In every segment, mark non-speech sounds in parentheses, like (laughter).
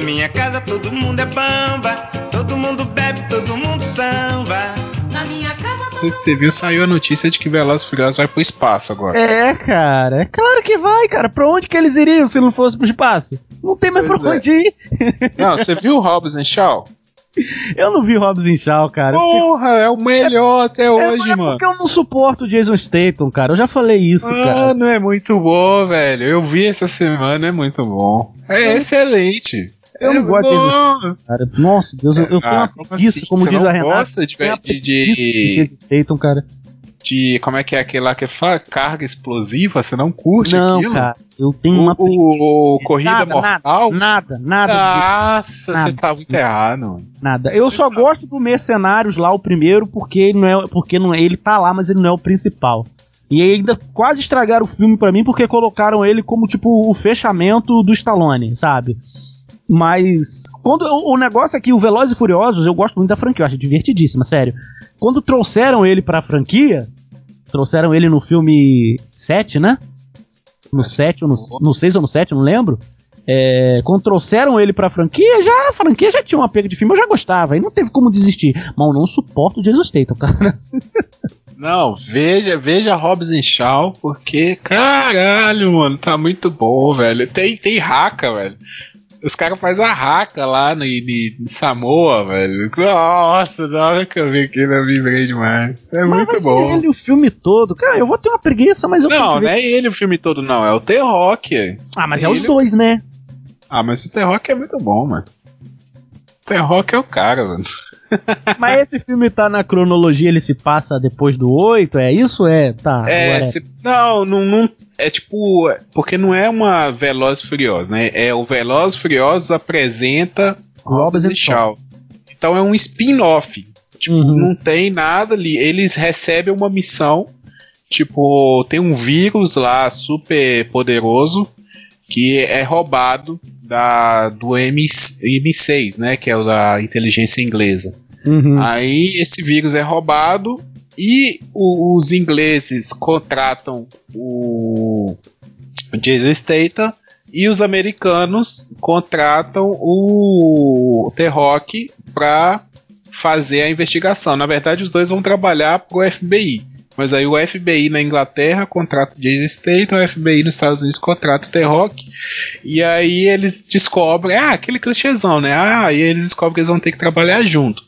Na minha casa todo mundo é bamba, todo mundo bebe, todo mundo samba. Na minha casa sei se você viu, saiu a notícia de que Velozes e Furiosos vai pro espaço agora. É, cara. É claro que vai, cara. Pra onde que eles iriam se não fosse pro espaço? Não tem mais Pois pra é. onde ir. Não, você viu o Hobbs Shaw? Eu não vi Robson Shaw, cara. Porra, é o melhor até É, hoje, é mano. porque eu não suporto o Jason Statham, cara. Eu já falei isso, cara. Mano, é muito bom, velho. Eu vi essa semana, é muito bom. É excelente. Eu não gosto de. Cara, nossa, Deus, eu, eu tenho Ah, uma como preguiça, assim? como Você diz a Renata. gosta de- tenho de- de- cara. De como é que é aquele lá que fala carga explosiva? Você não curte Não, aquilo? cara. Eu tenho O, uma o- o Corrida Nada, Mortal? Nada, nada, Nossa, Nada. você tá muito errado, mano. nada. Eu só gosto do Mercenários lá, o primeiro, porque ele não é, porque não é, ele tá lá, mas ele não é o principal. E ainda quase estragaram o filme pra mim porque colocaram ele como tipo o fechamento do Stallone, sabe? Mas quando o, o negócio é que o Velozes e Furiosos, eu gosto muito da franquia, eu acho divertidíssima, sério. Quando trouxeram ele pra franquia, trouxeram ele no filme 7, né? No 7 ou no, no 6 ou no 7, não lembro. É, quando trouxeram ele pra franquia, já a franquia já tinha uma pega de filme, eu já gostava, e não teve como desistir. Mas eu não suporto o Jason Statham, cara. (laughs) Não, veja, veja Hobbs and Shaw, porque, caralho, mano, tá muito bom, velho. Tem, tem raca, velho. Os caras fazem a raca lá no, em, em Samoa, velho. Nossa, na hora que eu vi aquilo eu vibrei demais. É Mas muito ser bom. ele o filme todo. Cara, eu vou ter uma preguiça, mas eu Não, não é ele o filme todo, não. É o T-Rock. Ah, mas é ele- os dois, né? Ah, mas o T-Rock é muito bom, mano. O T-Rock é o cara, mano. Mas esse filme tá na cronologia, ele se passa depois do 8, é isso? É, tá. É, se- não, não, não- É tipo. Porque não é uma Velozes e Furiosos, né? É o Velozes e Furiosos apresenta Hobbs e Shaw. Então é um spin-off. Tipo, Uhum. não tem nada ali. Eles recebem uma missão. Tipo, tem um vírus lá super poderoso que é roubado da, do M, M6, né? Que é o da inteligência inglesa. Uhum. Aí esse vírus é roubado e o- os ingleses contratam o Jason Statham e os americanos contratam o T-Rock para fazer a investigação. Na verdade, os dois vão trabalhar para o FBI. Mas aí o FBI na Inglaterra contrata o Jason Statham, o FBI nos Estados Unidos contrata o T-Rock. E aí eles descobrem, ah, aquele clichêzão, né? Ah, e eles descobrem que eles vão ter que trabalhar junto.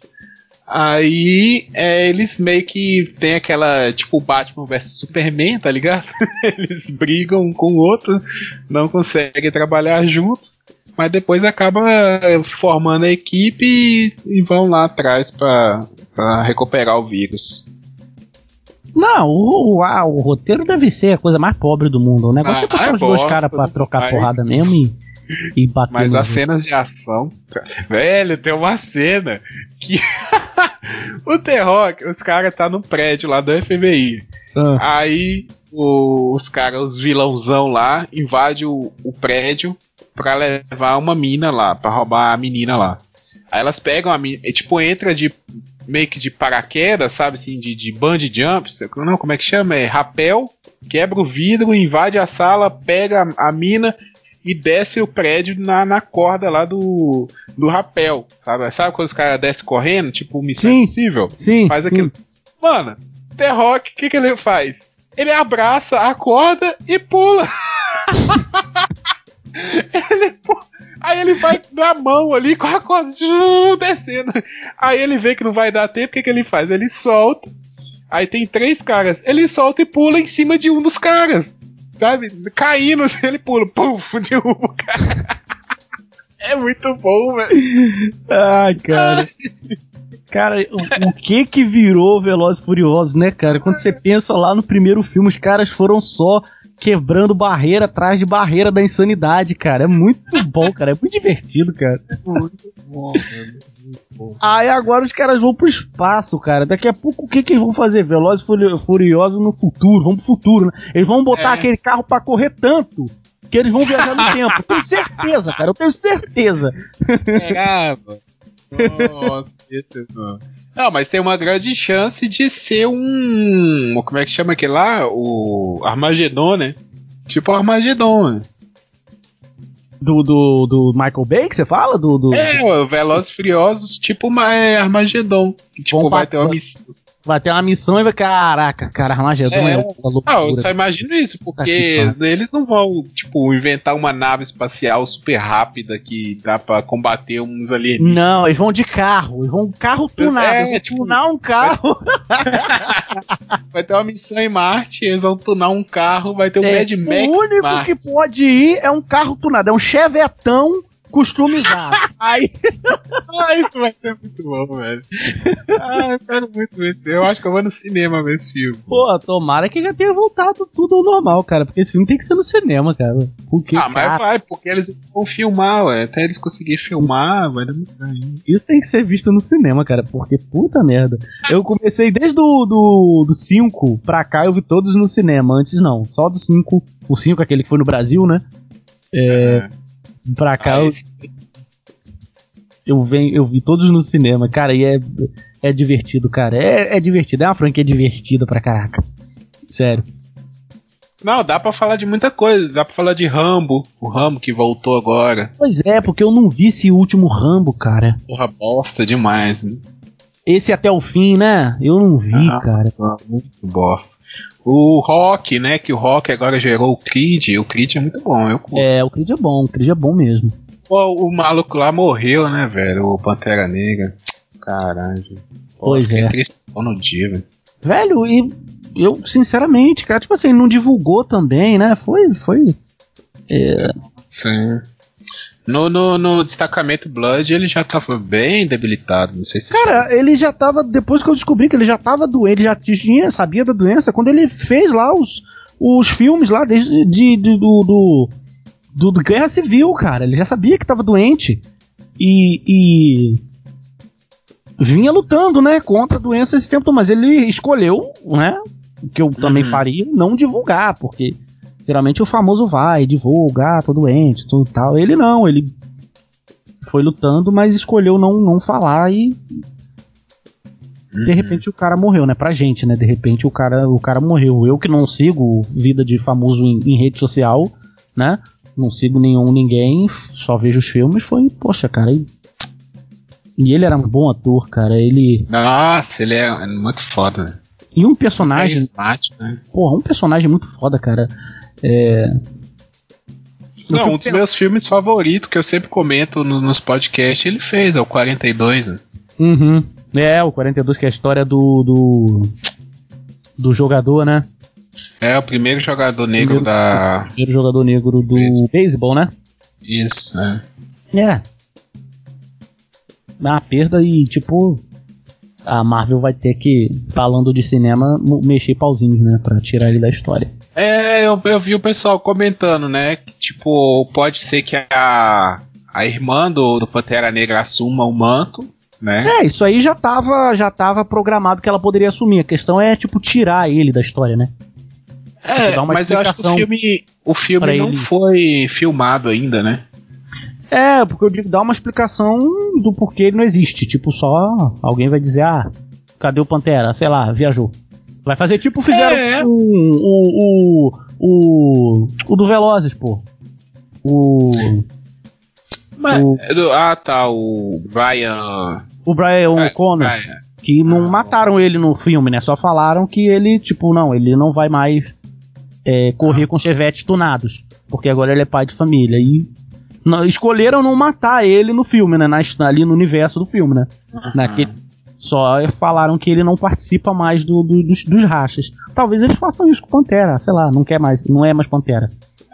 Aí é, eles meio que tem aquela, tipo, Batman vs Superman, tá ligado? (laughs) eles brigam um com o outro, não conseguem trabalhar junto, mas depois acaba formando a equipe e, e vão lá atrás pra recuperar o vírus. Não, o, o, o roteiro deve ser a coisa mais pobre do mundo. O negócio Ah, é botar é os dois caras pra trocar mas- porrada mesmo e, e bater Mas as cenas de ação. Velho, tem uma cena que. (laughs) o T-Rock, os caras tá no prédio lá do FBI. Ah, Aí o- os caras, os vilãozão lá, invadem o, o prédio pra levar uma mina lá, pra roubar a menina lá. Aí elas pegam a menina, e, tipo, entra de meio que de paraquedas, sabe assim, de, de bungee jump, não, como é que chama? É rapel, quebra o vidro, invade a sala, pega a, a mina e desce o prédio na, na corda lá do, do rapel, sabe? Sabe quando os caras descem correndo, tipo Missão Sim. Impossível? sim, Faz sim. aquilo. Mano, The Rock, o que, que ele faz? Ele abraça a corda e pula. (laughs) Ele pu- Aí ele vai na mão ali com a corda descendo. Aí ele vê que não vai dar tempo, o que, que ele faz? Ele solta. Aí tem três caras. Ele solta e pula em cima de um dos caras. Sabe? Caindo, assim, ele pula. Puf, derruba o cara. (laughs) É muito bom, velho. Ai, cara. Cara, o, o que que virou Velozes Furiosos, né, cara? Quando você pensa lá no primeiro filme, os caras foram só quebrando barreira atrás de barreira da insanidade, cara. É muito (laughs) bom, cara. É muito divertido, cara. (laughs) Aí agora os caras vão pro espaço, cara. Daqui a pouco o que que eles vão fazer? Velozes e Furi- Furiosos no futuro. Vamos pro futuro, né? Eles vão botar É. aquele carro pra correr tanto que eles vão viajar no (laughs) tempo. Eu tenho certeza, cara. Eu tenho certeza. Esperava. Nossa, (laughs) esse não. Não, mas tem uma grande chance de ser um. Como é que chama aquele lá? O Armagedon, né? Tipo Armagedon, né? Do, do, do Michael Bay, que você fala? Do, do... É, o Velozes e Furiosos, tipo uma é, Armagedon. Que, tipo, Bom vai ter uma missão. Vai ter uma missão e vai. Caraca, cara, Armagedon é, É. outra loucura. Ah, eu só imagino isso, porque que eles não vão, tipo, inventar uma nave espacial super rápida que dá pra combater uns alienígenas. Não, eles vão de carro, eles vão um carro tunado. É, eles vão tipo- tunar um carro. (laughs) Vai ter uma missão em Marte, eles vão tunar um carro, vai ter um É, Mad Max o único que pode ir é um carro tunado, é um chevetão customizado. Aí, (laughs) Ah, isso vai ser muito bom, velho. Ah, eu quero muito ver esse Eu acho que eu vou no cinema ver esse filme. pô, tomara que já tenha voltado tudo ao normal, cara, porque esse filme tem que ser no cinema, cara. Porque, ah, mas cara, vai, porque eles vão filmar, ué. Até eles conseguirem filmar, vai demorar ainda. isso tem que ser visto no cinema, cara, porque puta merda. Eu comecei desde do, do, do 5 pra cá, eu vi todos no cinema, antes não, só do 5, o 5 aquele que foi no Brasil, né? É. Pra cá Ah, eu, esse- eu, venho, eu vi todos no cinema, cara, e é, é divertido, cara. É, é divertido, é uma franquia divertida pra caraca. Sério. Não, dá pra falar de muita coisa. Dá pra falar de Rambo, o Rambo que voltou agora. Pois é, porque eu não vi esse último Rambo, cara. Porra, bosta demais, né? Esse até o fim, né? Eu não vi, cara. Nossa, muito bosta. O Rock, né? Que o Rock agora gerou o Creed. O Creed é muito bom, eu curto. É, o Creed é bom, o Creed é bom mesmo. Pô, o maluco lá morreu, né, velho? O Pantera Negra. Caralho. Pô, Pois é. triste no dia, velho. Velho, e eu, sinceramente, cara, tipo assim, não divulgou também, né? Foi, foi. Sim. No, no, no destacamento Blood ele já tava bem debilitado. Não sei se. Cara, ele já tava. Depois que eu descobri que ele já tava doente, ele já tinha, sabia da doença, quando ele fez lá os, os filmes lá desde de, de- do, do, do, Guerra Civil, cara. Ele já sabia que tava doente. E. e vinha lutando, né, contra a doença esse tempo mas ele escolheu, né, o que eu também Uhum. faria, não divulgar, porque geralmente o famoso vai, divulga, ah, tô doente, tudo tal. Ele não, ele foi lutando, mas escolheu não, não falar e Uhum. de repente o cara morreu, né? Pra gente, né? De repente o cara, o cara morreu. Eu que não sigo vida de famoso em, em rede social, né? Não sigo nenhum ninguém, só vejo os filmes. Foi, poxa, cara. E, e ele era um bom ator, cara. Ele. Nossa, ele é muito foda, né? E um personagem, Carismático, né? porra, um personagem muito foda, cara. É. Não, um dos meus filmes favoritos que eu sempre comento no- nos podcasts, ele fez, é o 42. Né? Uhum. É, o 42, que é a história do. do, do jogador, né? É o primeiro jogador negro Primeiro- da. Primeiro jogador negro do Beisebol. né? Isso, né? É. Uma perda e, tipo, a Marvel vai ter que, falando de cinema, mexer pauzinhos, né? Pra tirar ele da história. É, eu, eu vi o pessoal comentando, né? Que, tipo, pode ser que a, a irmã do, do Pantera Negra assuma o manto, né? É, isso aí já tava, já tava programado que ela poderia assumir. A questão é, tipo, tirar ele da história, né? É, uma mas eu acho que o explicação filme, o filme não ele. foi filmado ainda, né? É, porque eu digo, dá uma explicação do porquê ele não existe. Tipo, só alguém vai dizer, ah, cadê o Pantera? Sei lá, viajou. Vai fazer tipo fizeram É. com o, o, o, o do Velozes, pô. O, Mas, O- Ah, tá, o Brian. o Brian O'Connor. Que não Ah, mataram ele no filme, né? Só falaram que ele, tipo, não, ele não vai mais é, Ah. correr com chevetes tunados, porque agora ele é pai de família. E não- escolheram não matar ele no filme, né? Na, ali no universo do filme, né? Naquele, só falaram que ele não participa mais do, do- dos, dos rachas. Talvez eles façam isso com Pantera, sei lá, não quer mais, não é mais Pantera.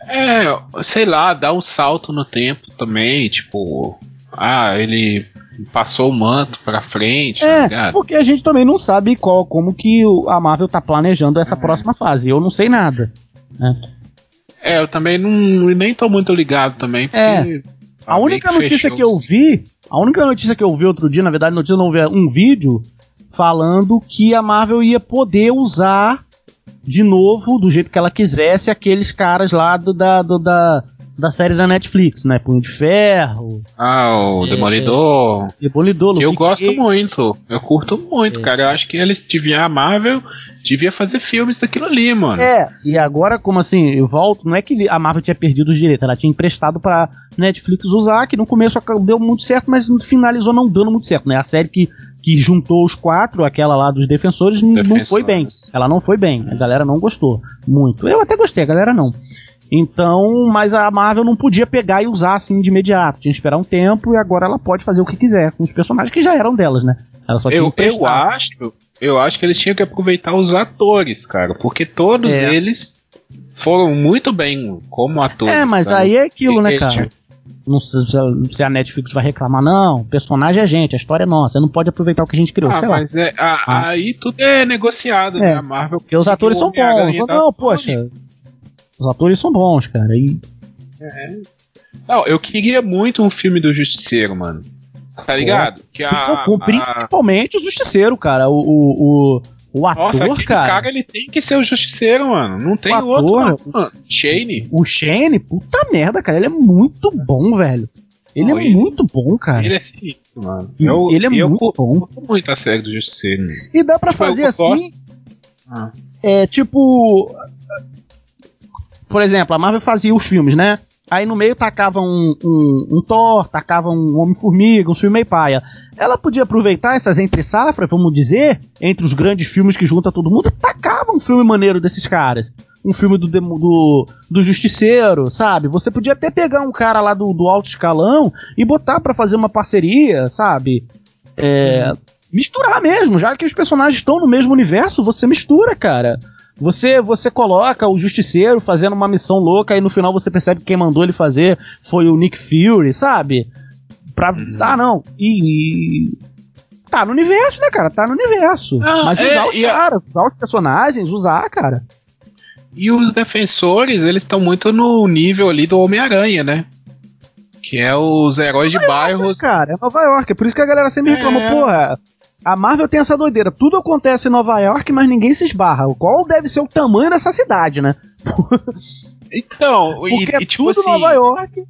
É, sei lá, dá um salto no tempo também, tipo. Ah, ele passou o manto pra frente, tá É, ligado? porque a gente também não sabe qual, como que o- a Marvel tá planejando essa próxima fase. Eu não sei nada. É, eu também não nem tô muito ligado também, porque. É. tá A única notícia que eu vi, a única notícia que eu vi outro dia, na verdade, notícia não vi, um vídeo falando que a Marvel ia poder usar de novo, do jeito que ela quisesse, aqueles caras lá do, da, do- da, da série da Netflix, né? Punho de Ferro, Ah, o É, Demolidor. Demolidor, Eu Luke gosto Cage. muito. Eu curto muito, É. cara. Eu acho que eles deviam. A Marvel devia fazer filmes daquilo ali, mano. É, e agora, como assim, eu volto, não é que a Marvel tinha perdido os direitos, ela tinha emprestado pra Netflix usar, que no começo deu muito certo, mas finalizou não dando muito certo, né? A série que, que juntou os quatro, aquela lá dos defensores, n- não Defensores. foi bem. Ela não foi bem, a galera não gostou muito. Eu até gostei, a galera não. Então, mas a Marvel não podia pegar e usar assim de imediato, tinha que esperar um tempo e agora ela pode fazer o que quiser com os personagens que já eram delas, né? Ela só tinha Eu, eu acho. Eu acho que eles tinham que aproveitar os atores, cara. Porque todos É. eles foram muito bem como atores. É, mas sabe? aí é aquilo, né, cara? Não sei se- a Netflix vai reclamar, não. O personagem é gente, a história é nossa. Você não pode aproveitar o que a gente criou, Ah, sei lá. mas é, a- Ah. aí tudo é negociado, né? É, A Marvel. Porque os atores são bons. Não, poxa. Os atores são bons, cara. E Não, eu queria muito um filme do Justiceiro, mano. Tá ligado? Que a, a- principalmente o Justiceiro, cara. O, o, o, ator, Nossa, cara, cara. ele tem que ser o Justiceiro, mano. Não tem O outro, ator- mano. Shane, O Shane, puta merda, cara. Ele é muito bom, velho. Ele Não, é ele- muito bom, cara. ele é sinistro, mano. Eu, ele é eu muito bom. curto muito a série do Justiceiro. mano. E dá pra Tipo, eu fazer assim. Ah. É tipo. Por exemplo, a Marvel fazia os filmes, né? Aí no meio tacava um, um, um Thor, tacava um Homem-Formiga, um filme meio paia. Ela podia aproveitar essas entre-safras, vamos dizer, entre os grandes filmes que junta todo mundo, tacava um filme maneiro desses caras. Um filme do, do, do Justiceiro, sabe? Você podia até pegar um cara lá do, do alto escalão e botar pra fazer uma parceria, sabe? É, Misturar mesmo, já que os personagens estão no mesmo universo, você mistura, cara. Você você coloca o Justiceiro fazendo uma missão louca e no final você percebe que quem mandou ele fazer foi o Nick Fury, sabe? Pra, Ah, não. E, e- Tá no universo, né, cara? Tá no universo. Ah, Mas é, usar os e a- caras, usar os personagens, usar, cara. E os defensores, eles estão muito no nível ali do Homem-Aranha, né? Que é os heróis de bairros. Cara, é Nova York. É por isso que a galera sempre reclama, É. porra. A Marvel tem essa doideira. Tudo acontece em Nova York, mas ninguém se esbarra. Qual deve ser o tamanho dessa cidade, né? (laughs) Então, e, Porque é e tipo tudo assim. Nova York.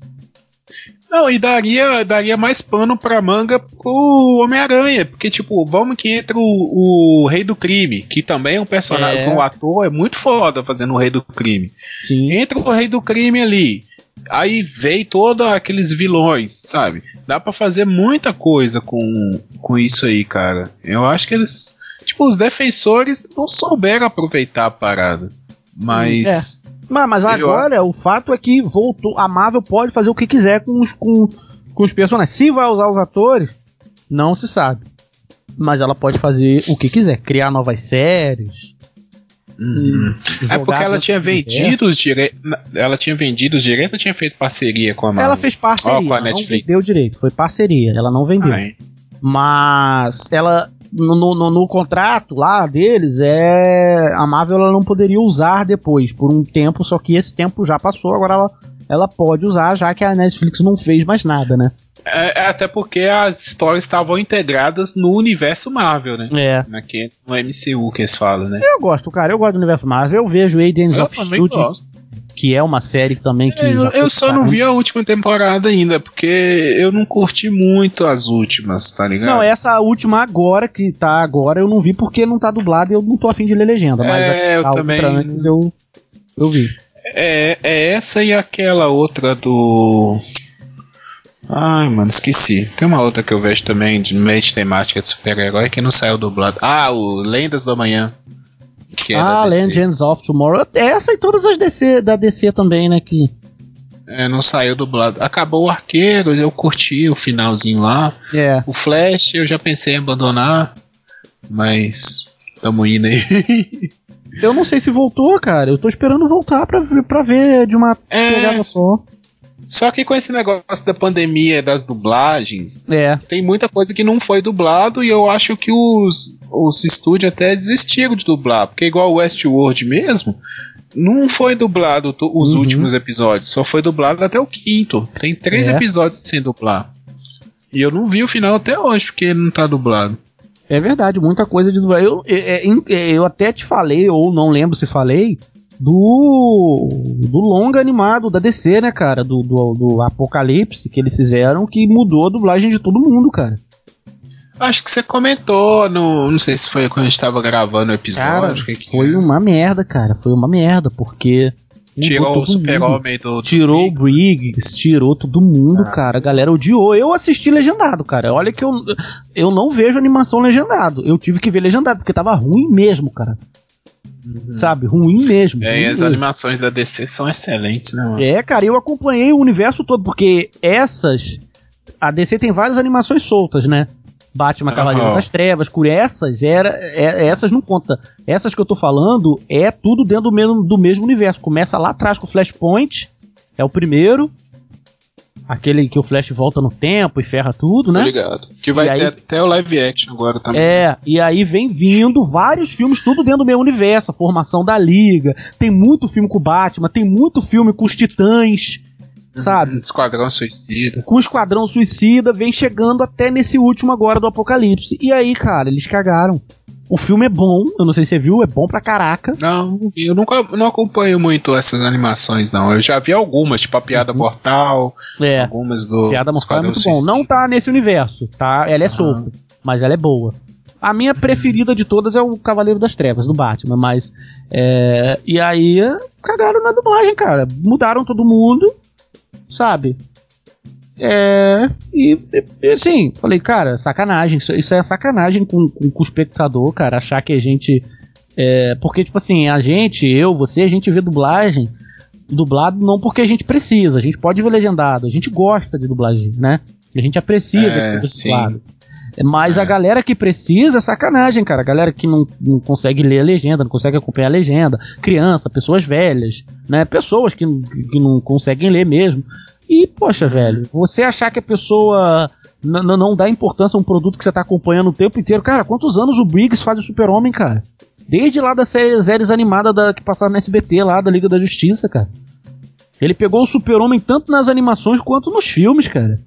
Não, e daria, daria mais pano pra manga pro Homem-Aranha. Porque, tipo, vamos que entra o, o Rei do Crime, que também é um personagem, É. um ator, é muito foda fazendo o Rei do Crime. Sim. Entra o Rei do Crime ali. Aí vem todos aqueles vilões, sabe? Dá pra fazer muita coisa com, com isso aí, cara. Eu acho que eles. Tipo, os defensores não souberam aproveitar a parada. Mas. Mas, mas Eu- agora o fato é que voltou. A Marvel pode fazer o que quiser com os, com, com os personagens. Se vai usar os atores, não se sabe. Mas ela pode fazer o que quiser, criar novas séries. Uhum. É jogar porque ela tinha vendido os direitos. Ela tinha vendido os direitos ou tinha feito parceria com a Marvel? Ela fez parceria, Ó, com a ela não Netflix. vendeu direito, foi parceria, ela não vendeu. Ah, é. Mas ela no, no, no contrato lá deles é a Marvel ela não poderia usar depois por um tempo, só que esse tempo já passou, agora ela ela pode usar já que a Netflix não fez mais nada, né? É, é até porque as histórias estavam integradas no universo Marvel, né? É. Naquele, no MCU que eles falam, né? Eu gosto, cara, eu gosto do universo Marvel, eu vejo Agents Eu of também Shield, que é uma série também que É, eu eu só não vi a última temporada ainda, porque eu não curti muito as últimas, tá ligado? Não, essa última agora, que tá agora, eu não vi porque não tá dublada e eu não tô afim de ler legenda. Mas É, a, eu a também outra antes eu, eu vi. É, é essa e aquela outra do. Ai, mano, esqueci. Tem uma outra que eu vejo também de meio de temática de super-herói que não saiu dublado. Ah, o Lendas do Amanhã. Que é ah. Legends of Tomorrow. Essa e todas as DC, da DC também, né? Que, É, não saiu dublado. Acabou o arqueiro, eu curti o finalzinho lá. é. O Flash eu já pensei em abandonar. Mas. Tamo indo aí. (laughs) Eu não sei se voltou, cara. Eu tô esperando voltar pra, ver- pra ver de uma É. pegada só. Só que com esse negócio da pandemia das dublagens, É. tem muita coisa que não foi dublado e eu acho que os, os estúdios até desistiram de dublar. Porque igual o Westworld mesmo, não foi dublado os Uhum. últimos episódios, só foi dublado até o quinto. Tem três É. episódios sem dublar. E eu não vi o final até hoje, porque não tá dublado. É verdade, muita coisa de dublagem. Eu, é, é, é, eu até te falei, ou não lembro se falei, do do longa animado da DC, né, cara? Do, do, do Apocalipse que eles fizeram, que mudou a dublagem de todo mundo, cara. Acho que você comentou no. Não sei se foi quando a gente tava gravando o episódio. Cara, que foi uma merda, cara. Foi uma merda, porque. Tirou o super-homem do, do. Tirou o Briggs, tirou todo mundo, ah. cara. A galera odiou. Eu assisti legendado, cara. Olha que eu, eu não vejo animação legendado. Eu tive que ver legendado, porque tava ruim mesmo, cara. Uhum. Sabe? Ruim mesmo. É, ruim e as mesmo. animações da DC são excelentes, né, mano? É, cara, eu acompanhei o universo todo, porque essas. A DC tem várias animações soltas, né? Batman Cavaleiro uhum. das Trevas, por essas, era, é, essas não conta. Essas que eu tô falando é tudo dentro do mesmo, do mesmo universo. Começa lá atrás com o Flashpoint, é o primeiro. Aquele que o Flash volta no tempo e ferra tudo, né? Obrigado. Que vai E ter aí- até o live action agora também. É, e aí vem vindo vários filmes, tudo dentro do mesmo universo. A formação da Liga. Tem muito filme com o Batman, tem muito filme com os Titãs, sabe? Esquadrão Suicida. com o Esquadrão Suicida, vem chegando até nesse último agora do Apocalipse. E aí, cara, eles cagaram. O filme é bom, eu não sei se você viu, é bom pra caraca. Não, eu nunca não acompanho muito essas animações, não. Eu já vi algumas, tipo a Piada Mortal, É, algumas do Piada Mortal é muito bom. Suicida. Não tá nesse universo, tá? Ela é solta, mas ela é boa. A minha preferida de todas é o Cavaleiro das Trevas, do Batman, mas. é, e aí, cagaram na dublagem, cara. Mudaram todo mundo, sabe? É. E, e, assim, falei, cara, sacanagem. Isso, isso é sacanagem com, com, com o espectador, cara. Achar que a gente. é, porque, tipo assim, a gente, eu, você, a gente vê dublagem dublado não porque a gente precisa, a gente pode ver legendado, a gente gosta de dublagem, né? A gente aprecia É, ver dublada. Mas É. a galera que precisa é sacanagem, cara. A galera que não, não consegue ler a legenda, não consegue acompanhar a legenda. Criança, pessoas velhas, né? Pessoas que, não- que não conseguem ler mesmo. E, poxa, velho, você achar que a pessoa não dá importância a um produto que você tá acompanhando o tempo inteiro. Cara, quantos anos o Briggs faz o Super-Homem, cara? Desde lá das séries, séries animadas da, que passaram no SBT lá, da Liga da Justiça, cara. Ele pegou o Super-Homem tanto nas animações quanto nos filmes, cara.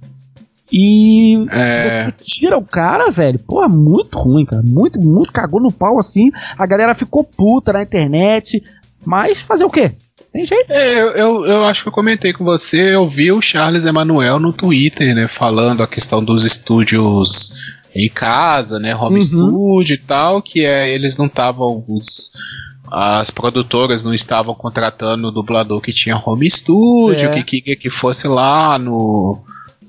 E É. você tira o cara, velho. Pô, é muito ruim, cara. Muito, muito cagou no pau assim. A galera ficou puta na internet. Mas fazer o quê? Tem jeito. É, eu, eu, eu acho que eu comentei com você, eu vi o Charles Emanuel no Twitter, né, falando a questão dos estúdios em casa, né, home Uhum. studio e tal, que é, eles não estavam, os- as produtoras não estavam contratando o dublador que tinha home studio, É. que queria que fosse lá no,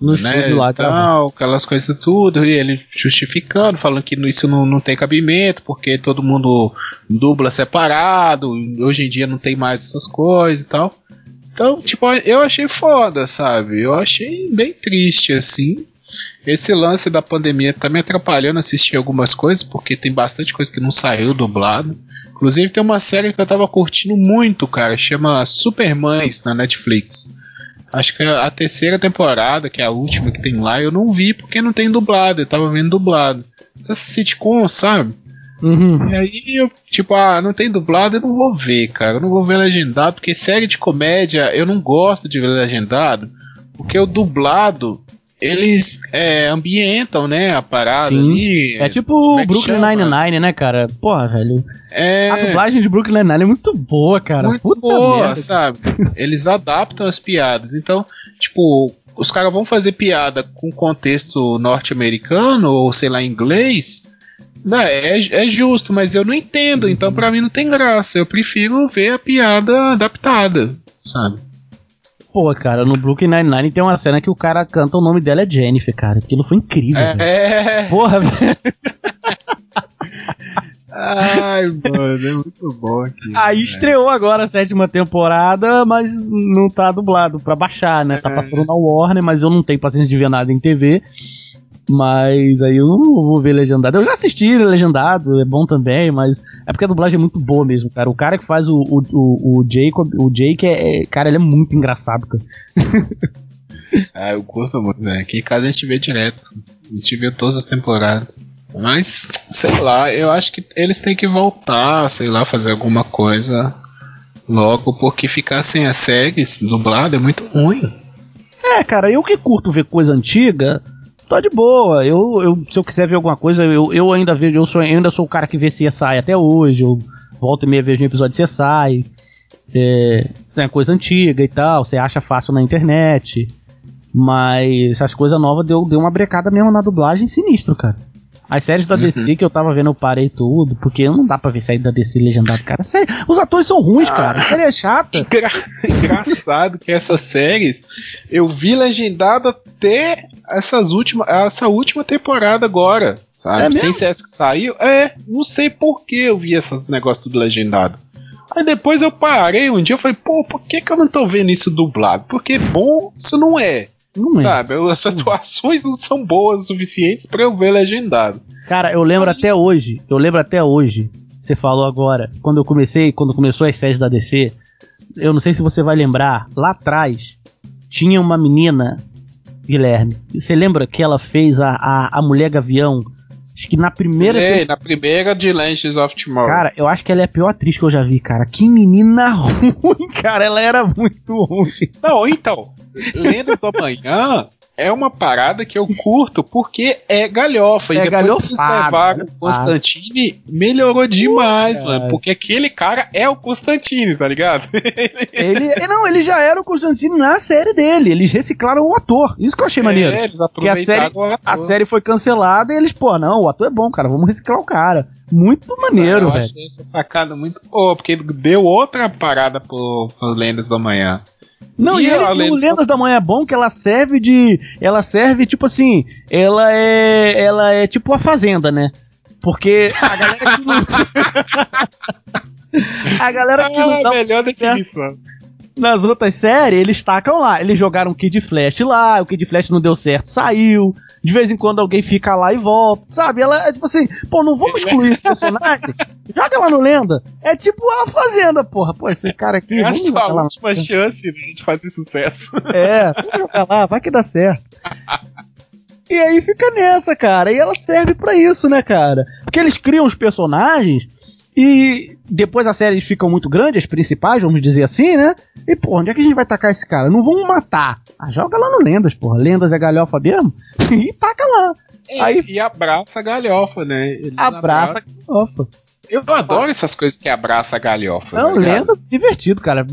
No né, estúdio lá, tal, aquelas coisas tudo, e ele justificando, falando que isso não, não tem cabimento, porque todo mundo dubla separado, hoje em dia não tem mais essas coisas e tal. Então, tipo, eu achei foda, sabe? Eu achei bem triste, assim. Esse lance da pandemia tá me atrapalhando assistir algumas coisas, porque tem bastante coisa que não saiu dublado. Inclusive tem uma série que eu tava curtindo muito, cara, chama Supermães na Netflix. Acho que a terceira temporada, que é a última que tem lá, eu não vi porque não tem dublado, eu tava vendo dublado. Essa sitcom, sabe? Uhum. E aí eu, tipo, ah, não tem dublado, eu não vou ver, cara. Eu não vou ver legendado, porque série de comédia eu não gosto de ver legendado, porque o dublado, eles é, ambientam, né, a parada Sim. ali. É tipo o é Brooklyn? Nine-Nine, né, cara? Porra, velho. É, A dublagem de Brooklyn Nine-Nine é muito boa, cara. muito Puta boa, merda. sabe? Eles adaptam as piadas. Então, tipo, os caras vão fazer piada com contexto norte-americano ou sei lá, inglês. Né, é, é justo, mas eu não entendo, então pra mim não tem graça. Eu prefiro ver a piada adaptada, sabe? Pô, cara, no Brooklyn Nine-Nine tem uma cena que o cara canta, o nome dela é Jennifer, cara. Aquilo foi incrível, velho. É. Porra, (laughs) velho. Ai, mano, é muito bom aqui. Aí estreou agora a sétima temporada, mas não tá dublado pra baixar, né? Tá É. passando na Warner, mas eu não tenho paciência de ver nada em TV. Mas aí eu não vou ver legendado. Eu já assisti legendado, é bom também, mas é porque a dublagem é muito boa mesmo, cara. O cara que faz o, o, o, o Jacob, o Jake, é, é- cara, ele é muito engraçado, cara. (laughs) Ah, eu curto muito, velho. Aqui em casa a gente vê direto. A gente vê todas as temporadas. Mas, sei lá, eu acho que eles têm que voltar, sei lá, fazer alguma coisa logo, porque ficar sem as séries dublado é muito ruim. É, cara, eu que curto ver coisa antiga, tô de boa. Eu, eu, se eu quiser ver alguma coisa, eu, eu ainda vejo, eu, sou, eu ainda sou o cara que vê CSI até hoje. Eu volto e meia vejo um episódio de CSI. É, é coisa antiga e tal, você acha fácil na internet. Mas essas coisas novas deu, deu uma brecada mesmo na dublagem sinistro, cara. As séries da Uhum. DC que eu tava vendo, eu parei tudo, porque não dá pra ver série da DC legendado, cara. Os atores são ruins, Ah. cara. A série é chata. (laughs) Engra- Engraçado que essas séries eu vi legendado até essas últimas, essa última temporada agora, sabe? É mesmo? Sem ser essa que saiu. É, não sei por que eu vi esses negócios tudo legendado. Aí depois eu parei um dia e falei, pô, por que, que eu não tô vendo isso dublado? Porque bom, isso não é. Não é. Sabe? As atuações não são boas o suficientes pra eu ver legendado. Cara, eu lembro até hoje, eu lembro até hoje, você falou agora, quando eu comecei, quando começou as séries da DC, eu não sei se você vai lembrar, lá atrás tinha uma menina, Guilherme, você lembra que ela fez a, a, a Mulher Gavião? Acho que na primeira Sei, na primeira de Legends of Tomorrow. Cara, eu acho que ela é a pior atriz que eu já vi, cara. Que menina (laughs) ruim, cara. Ela era muito ruim. Não, então, Lendas do Amanhã é uma parada que eu curto porque é galhofa. É e depois que eles galhofado, levaram o galhofado. Constantine, melhorou demais, Pô, mano. Porque aquele cara é o Constantine, tá ligado? (laughs) Ele, não, ele já era o Constantino na série dele. Eles reciclaram o ator. Isso que eu achei maneiro. É, eles Porque a série, aproveitaram o ator. a série foi cancelada e eles, pô, não, o ator é bom, cara. Vamos reciclar o cara. Muito maneiro, eu velho. achei essa sacada muito boa, porque deu outra parada pro, pro Lendas do Amanhã. Não, e, E ele, a e o Lendas- da Manhã é bom que ela serve de. Ela serve, tipo assim. Ela é. Ela é tipo a Fazenda, né? Porque a galera que não. (laughs) a galera que não Ah, dá melhor definição. Nas outras séries, eles tacam lá. Eles jogaram Kid Flash lá, o Kid Flash não deu certo, saiu. De vez em quando alguém fica lá e volta, sabe? Ela é tipo assim, pô, não vamos excluir esse personagem? (laughs) Joga lá no Lenda. É tipo a Fazenda, porra. Pô, esse cara aqui. É a sua jogar lá. última chance né, de fazer sucesso. É, vamos jogar lá, vai que dá certo. E aí fica nessa, cara. E ela serve pra isso, né, cara? Porque eles criam os personagens e depois as séries ficam muito grandes, as principais, vamos dizer assim, né? E, pô, onde é que a gente vai tacar esse cara? Não vamos matar. Ah, joga lá no Lendas, porra. Lendas é galhofa mesmo? (laughs) e taca lá. Aí- e abraça a galhofa, né? Eles Abraça a galhofa. Eu adoro essas coisas que abraça a galhofa. Não, tá ligado? Lendas é divertido, cara.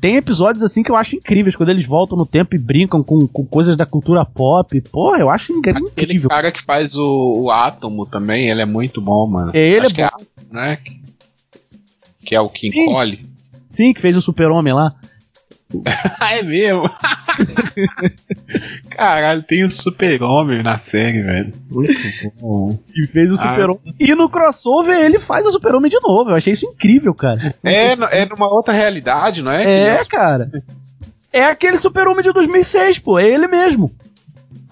Tem episódios assim que eu acho incríveis, quando eles voltam no tempo e brincam com, com coisas da cultura pop. Porra, eu acho Aquele incrível. cara que faz o, o Átomo também, ele é muito bom, mano. Ele Acho é que Átomo, né? Que é o Sim. Cole. Sim, que fez o super-homem lá. Ah, (laughs) é mesmo? (laughs) Caralho, tem o Super-Homem na série, velho. Muito bom. Que fez o Ah. super-homem. E no crossover ele faz o super-homem de novo. Eu achei isso incrível, cara. É, no- é numa outra realidade, não é? É, cara. É aquele super-homem de 2006, pô. É ele mesmo.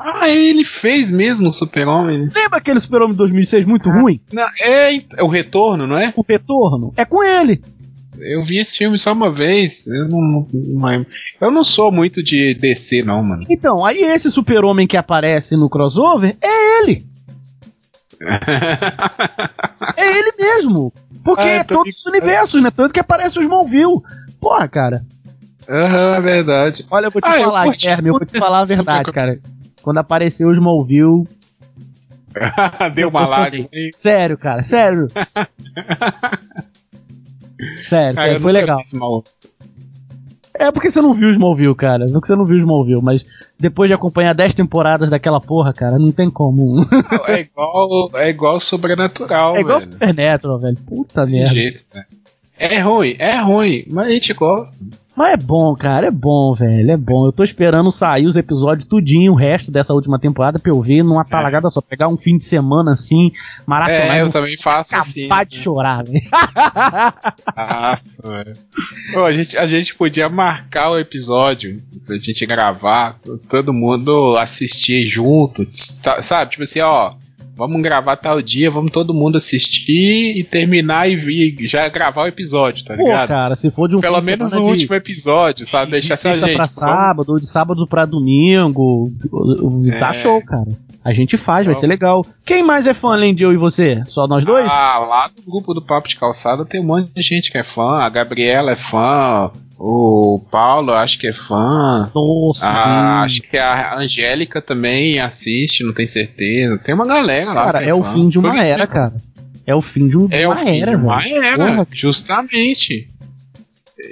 Ah, ele fez mesmo o Super-Homem. Lembra aquele super-homem de 2006 muito ruim? Não, é, é o retorno, não é? O retorno? É com ele. Eu vi esse filme só uma vez. Eu não, não-. Eu não sou muito de DC, não, mano. Então, aí esse super-homem que aparece no crossover é ele. (laughs) É ele mesmo. Porque Ah, é eu tô todos os universos, né? Tanto que aparece o Smallville. Porra, cara. Aham, é verdade. Olha, eu vou te Ah, eu falar, curti Guilherme, eu vou te falar a verdade, super- cara. Quando apareceu o Smallville, (laughs) Deu uma Eu lágrima aí. Sério, cara, sério. (laughs) sério, Ah, sério, foi legal. É porque você não viu Smallville, cara. Porque você não viu Smallville, mas depois de acompanhar 10 temporadas daquela porra, cara, não tem como. É igual, é igual Sobrenatural, é igual velho. Supernatural, velho. Puta Tem merda. jeito, né? É ruim, é ruim, mas a gente gosta. Mas é bom, cara, é bom, velho, é bom. Eu tô esperando sair os episódios tudinho, o resto dessa última temporada pra eu ver numa talagada só. Pegar um fim de semana assim, maratonar É, eu também faço assim. acabar de chorar, velho. Nossa, velho. A, gente, a gente podia marcar o episódio pra gente gravar, todo mundo assistir junto, tá- sabe? Tipo assim, ó, vamos gravar tal dia, vamos todo mundo assistir e terminar e, e já gravar o episódio, tá Pô, ligado? cara, se for de um Pelo de menos o de- último episódio, sabe? de Deixar essa sexta gente. pra vamos- sábado, ou de sábado pra domingo. Tá É. show, cara. A gente faz, vai ser legal. Quem mais é fã além de eu e você? Só nós dois? Ah, lá do grupo do Papo de Calçada tem um monte de gente que é fã. A Gabriela é fã. O Paulo, acho que é fã. Nossa, Ah, Deus. acho que a Angélica também assiste, não tenho certeza. Tem uma galera lá. cara, que é o fim de uma Por era, cara. É o fim de, um, de É o uma fim era, de uma velho. era, Porra. justamente.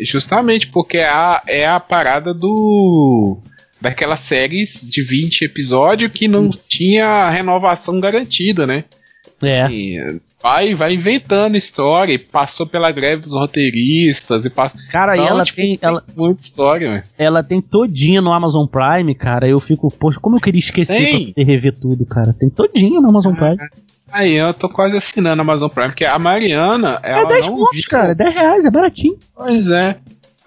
justamente porque é a, é a parada do daquelas séries de 20 episódios que não tinha renovação garantida, né? É. Assim, vai, vai inventando história e passou pela greve dos roteiristas e passa. Cara, e Não, ela tipo, tem. Ela, muita história, velho. ela tem todinha no Amazon Prime, cara. Eu fico, poxa, como eu queria esquecer Tem. pra rever tudo, cara. Tem todinha no Amazon Prime. Aí eu tô quase assinando a Amazon Prime, porque a Mariana, É ela 10 não pontos, viu. cara. É 10 reais, é baratinho. Pois é.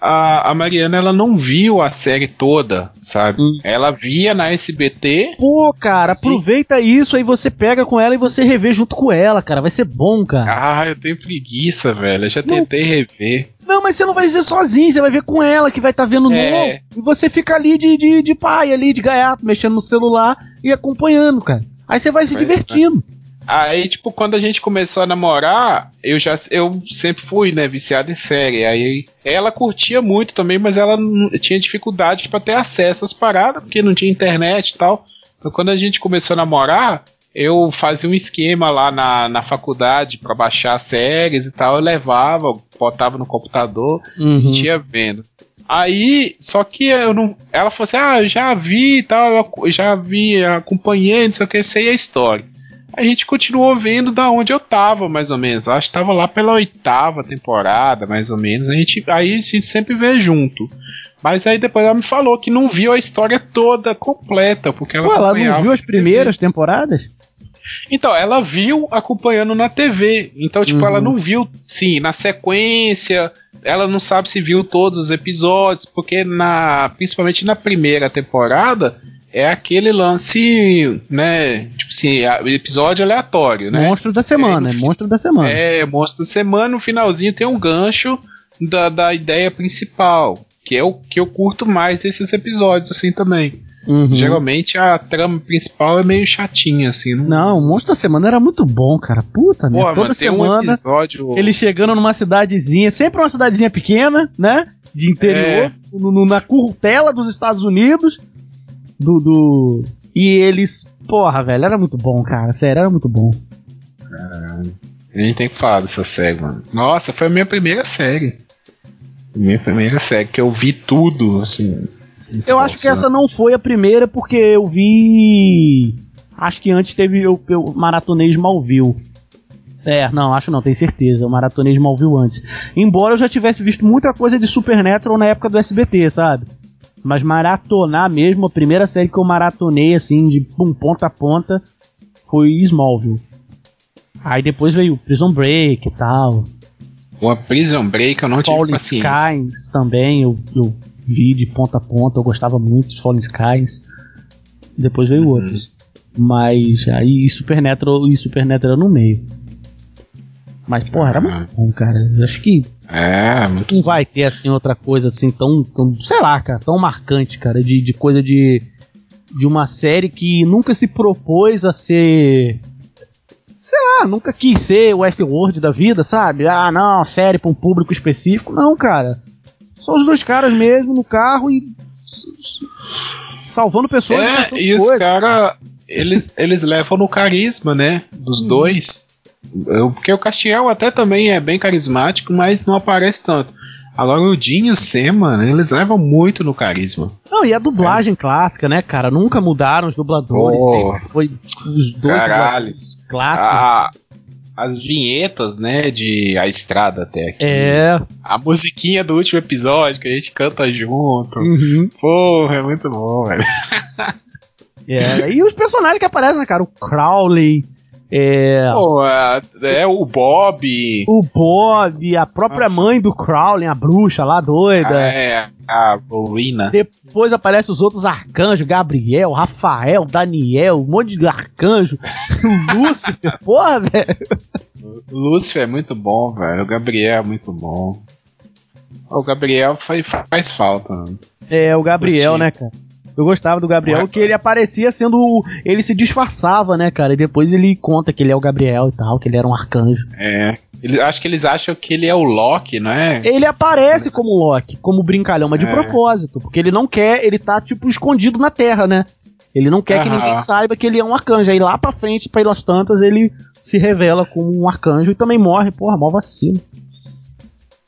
A, a Mariana, ela não viu a série toda, sabe? Hum. Ela via na SBT. Pô, cara, aproveita isso, aí você pega com ela e você revê junto com ela, cara. Vai ser bom, cara. Ah, eu tenho preguiça, velho. Eu já Não. tentei rever. Não, mas você não vai ver sozinho, você vai ver com ela que vai estar vendo É. novo. E você fica ali de, de, de pai, ali, de gaiato, mexendo no celular e acompanhando, cara. Aí você vai se é. divertindo. Aí, tipo, quando a gente começou a namorar, eu já eu sempre fui, né, viciado em série. Aí ela curtia muito também, mas ela tinha dificuldade pra ter acesso às paradas, porque não tinha internet e tal. Então, quando a gente começou a namorar, eu fazia um esquema lá na, na faculdade pra baixar séries e tal. Eu levava, botava no computador Uhum. e ia vendo. Aí, só que eu não. Ela falou assim: ah, eu já vi e tal, já vi, acompanhei, não sei o que, sei a história. A gente continuou vendo da onde eu tava, mais ou menos. Eu Acho que tava lá pela oitava temporada, mais ou menos. A gente, aí a gente sempre vê junto. Mas aí depois ela me falou que não viu a história toda completa, porque ela Pô, ela não viu as na TV. primeiras temporadas? Então, ela viu acompanhando na TV. Então, tipo, Uhum. ela não viu, sim, na sequência. Ela não sabe se viu todos os episódios, porque na, principalmente na primeira temporada é aquele lance, né? Tipo assim, episódio aleatório, né? Monstro da semana, É, é, monstro da semana. É, mostra a semana, no finalzinho tem um gancho da, da ideia principal. Que é o que eu curto mais desses episódios, assim, também. Uhum. Geralmente a trama principal é meio chatinha, assim. Não, Não, o monstro da semana era muito bom, cara. Puta, né? Porra, Toda tem um semana episódio. ele chegando numa cidadezinha, sempre uma cidadezinha pequena, né? De interior, É. no- no- na curtela dos Estados Unidos. Do, do. E eles. Porra, velho, era muito bom, cara. Sério, era muito bom. A gente tem que falar dessa série, mano. Nossa, foi a minha primeira série. Minha primeira série, que eu vi tudo, assim. Eu acho que essa não foi a primeira, porque eu vi. Acho que antes teve. Eu, eu maratonei Smallville. É, não, acho não, tenho certeza. Eu maratonei Smallville antes. Embora eu já tivesse visto muita coisa de Supernatural na época do SBT, sabe? Mas maratonar mesmo, a primeira série que eu maratonei, assim, de pum, ponta a ponta, foi Smallville. Aí depois veio Prison Break e tal. Uma Prison Break eu não tive Fallen paciência. Skies também, eu, eu vi de ponta a ponta, eu gostava muito de Fallen Skies. Depois veio Uhum. outros. Mas aí Supernatural e Supernatural no meio. Mas, porra, era Ah. muito bom, cara. Eu acho que É, muito. não vai ter, assim, outra coisa, assim, tão, tão sei lá, cara, tão marcante, cara, de, de coisa de, de uma série que nunca se propôs a ser, sei lá, nunca quis ser o Westworld da vida, sabe? Ah, não, série pra um público específico. Não, cara. São os dois caras mesmo no carro e salvando pessoas. É, pensando e os caras, eles, eles levam no carisma, né? Dos dois. Eu- porque o Castiel até também é bem carismático, mas não aparece tanto. Agora o Dinho e o Sam, mano, eles levam muito no carisma. Não, e a dublagem clássica, né, cara? Nunca mudaram os dubladores. Oh. sempre foi os dois Caralho. clássicos. Ah, as vinhetas, né, de A Estrada até aqui. É. A musiquinha do último episódio que a gente canta junto. Uhum. Porra, é muito bom, velho. (laughs) É, e os personagens que aparecem, né, cara? O Crowley, é, Pô, é, é o Bob. o Bob, a própria Nossa. mãe do Crowley, a bruxa lá doida. É, a Rowena. Depois aparecem os outros arcanjos, Gabriel, Rafael, Daniel, um monte de arcanjo. (laughs) o Lúcifer, porra, velho. O Lúcifer é muito bom, velho. O Gabriel é muito bom. O Gabriel faz, faz falta. né? É, o Gabriel, né, cara? Eu gostava do Gabriel, Ué, que ele aparecia sendo. Ele se disfarçava, né, cara? E depois ele conta que ele é o Gabriel e tal, que ele era um arcanjo. É. Eles, acho que eles acham que ele é o Loki, não é? Ele aparece como Loki, como brincalhão, mas de É. propósito, porque ele não quer, ele tá tipo escondido na Terra, né? Ele não quer que ninguém saiba que ele é um arcanjo. Aí lá pra frente, pelas tantas, ele se revela como um arcanjo e também morre, porra, mó vacilo.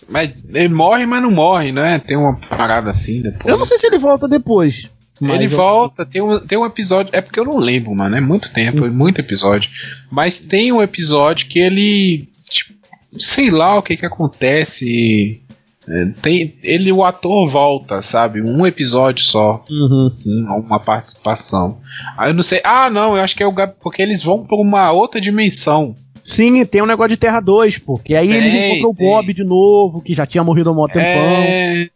Mas ele morre, mas não morre, né? Tem uma parada assim depois. Eu não sei se ele volta depois. Ele eu- volta, tem um, tem um episódio. É porque eu não lembro, mano. É muito tempo, é muito episódio. Mas tem um episódio que ele. Tipo, sei lá o que que acontece. É, tem, ele, o ator volta, sabe? Um episódio só. Uhum. Sim, uma participação. Aí eu não sei. Ah, não, eu acho que é o Gab- porque eles vão pra uma outra dimensão. Sim, tem um negócio de Terra 2, pô. Que aí eles Tem, encontram o tem. Bob de novo, que já tinha morrido há um tempão. É,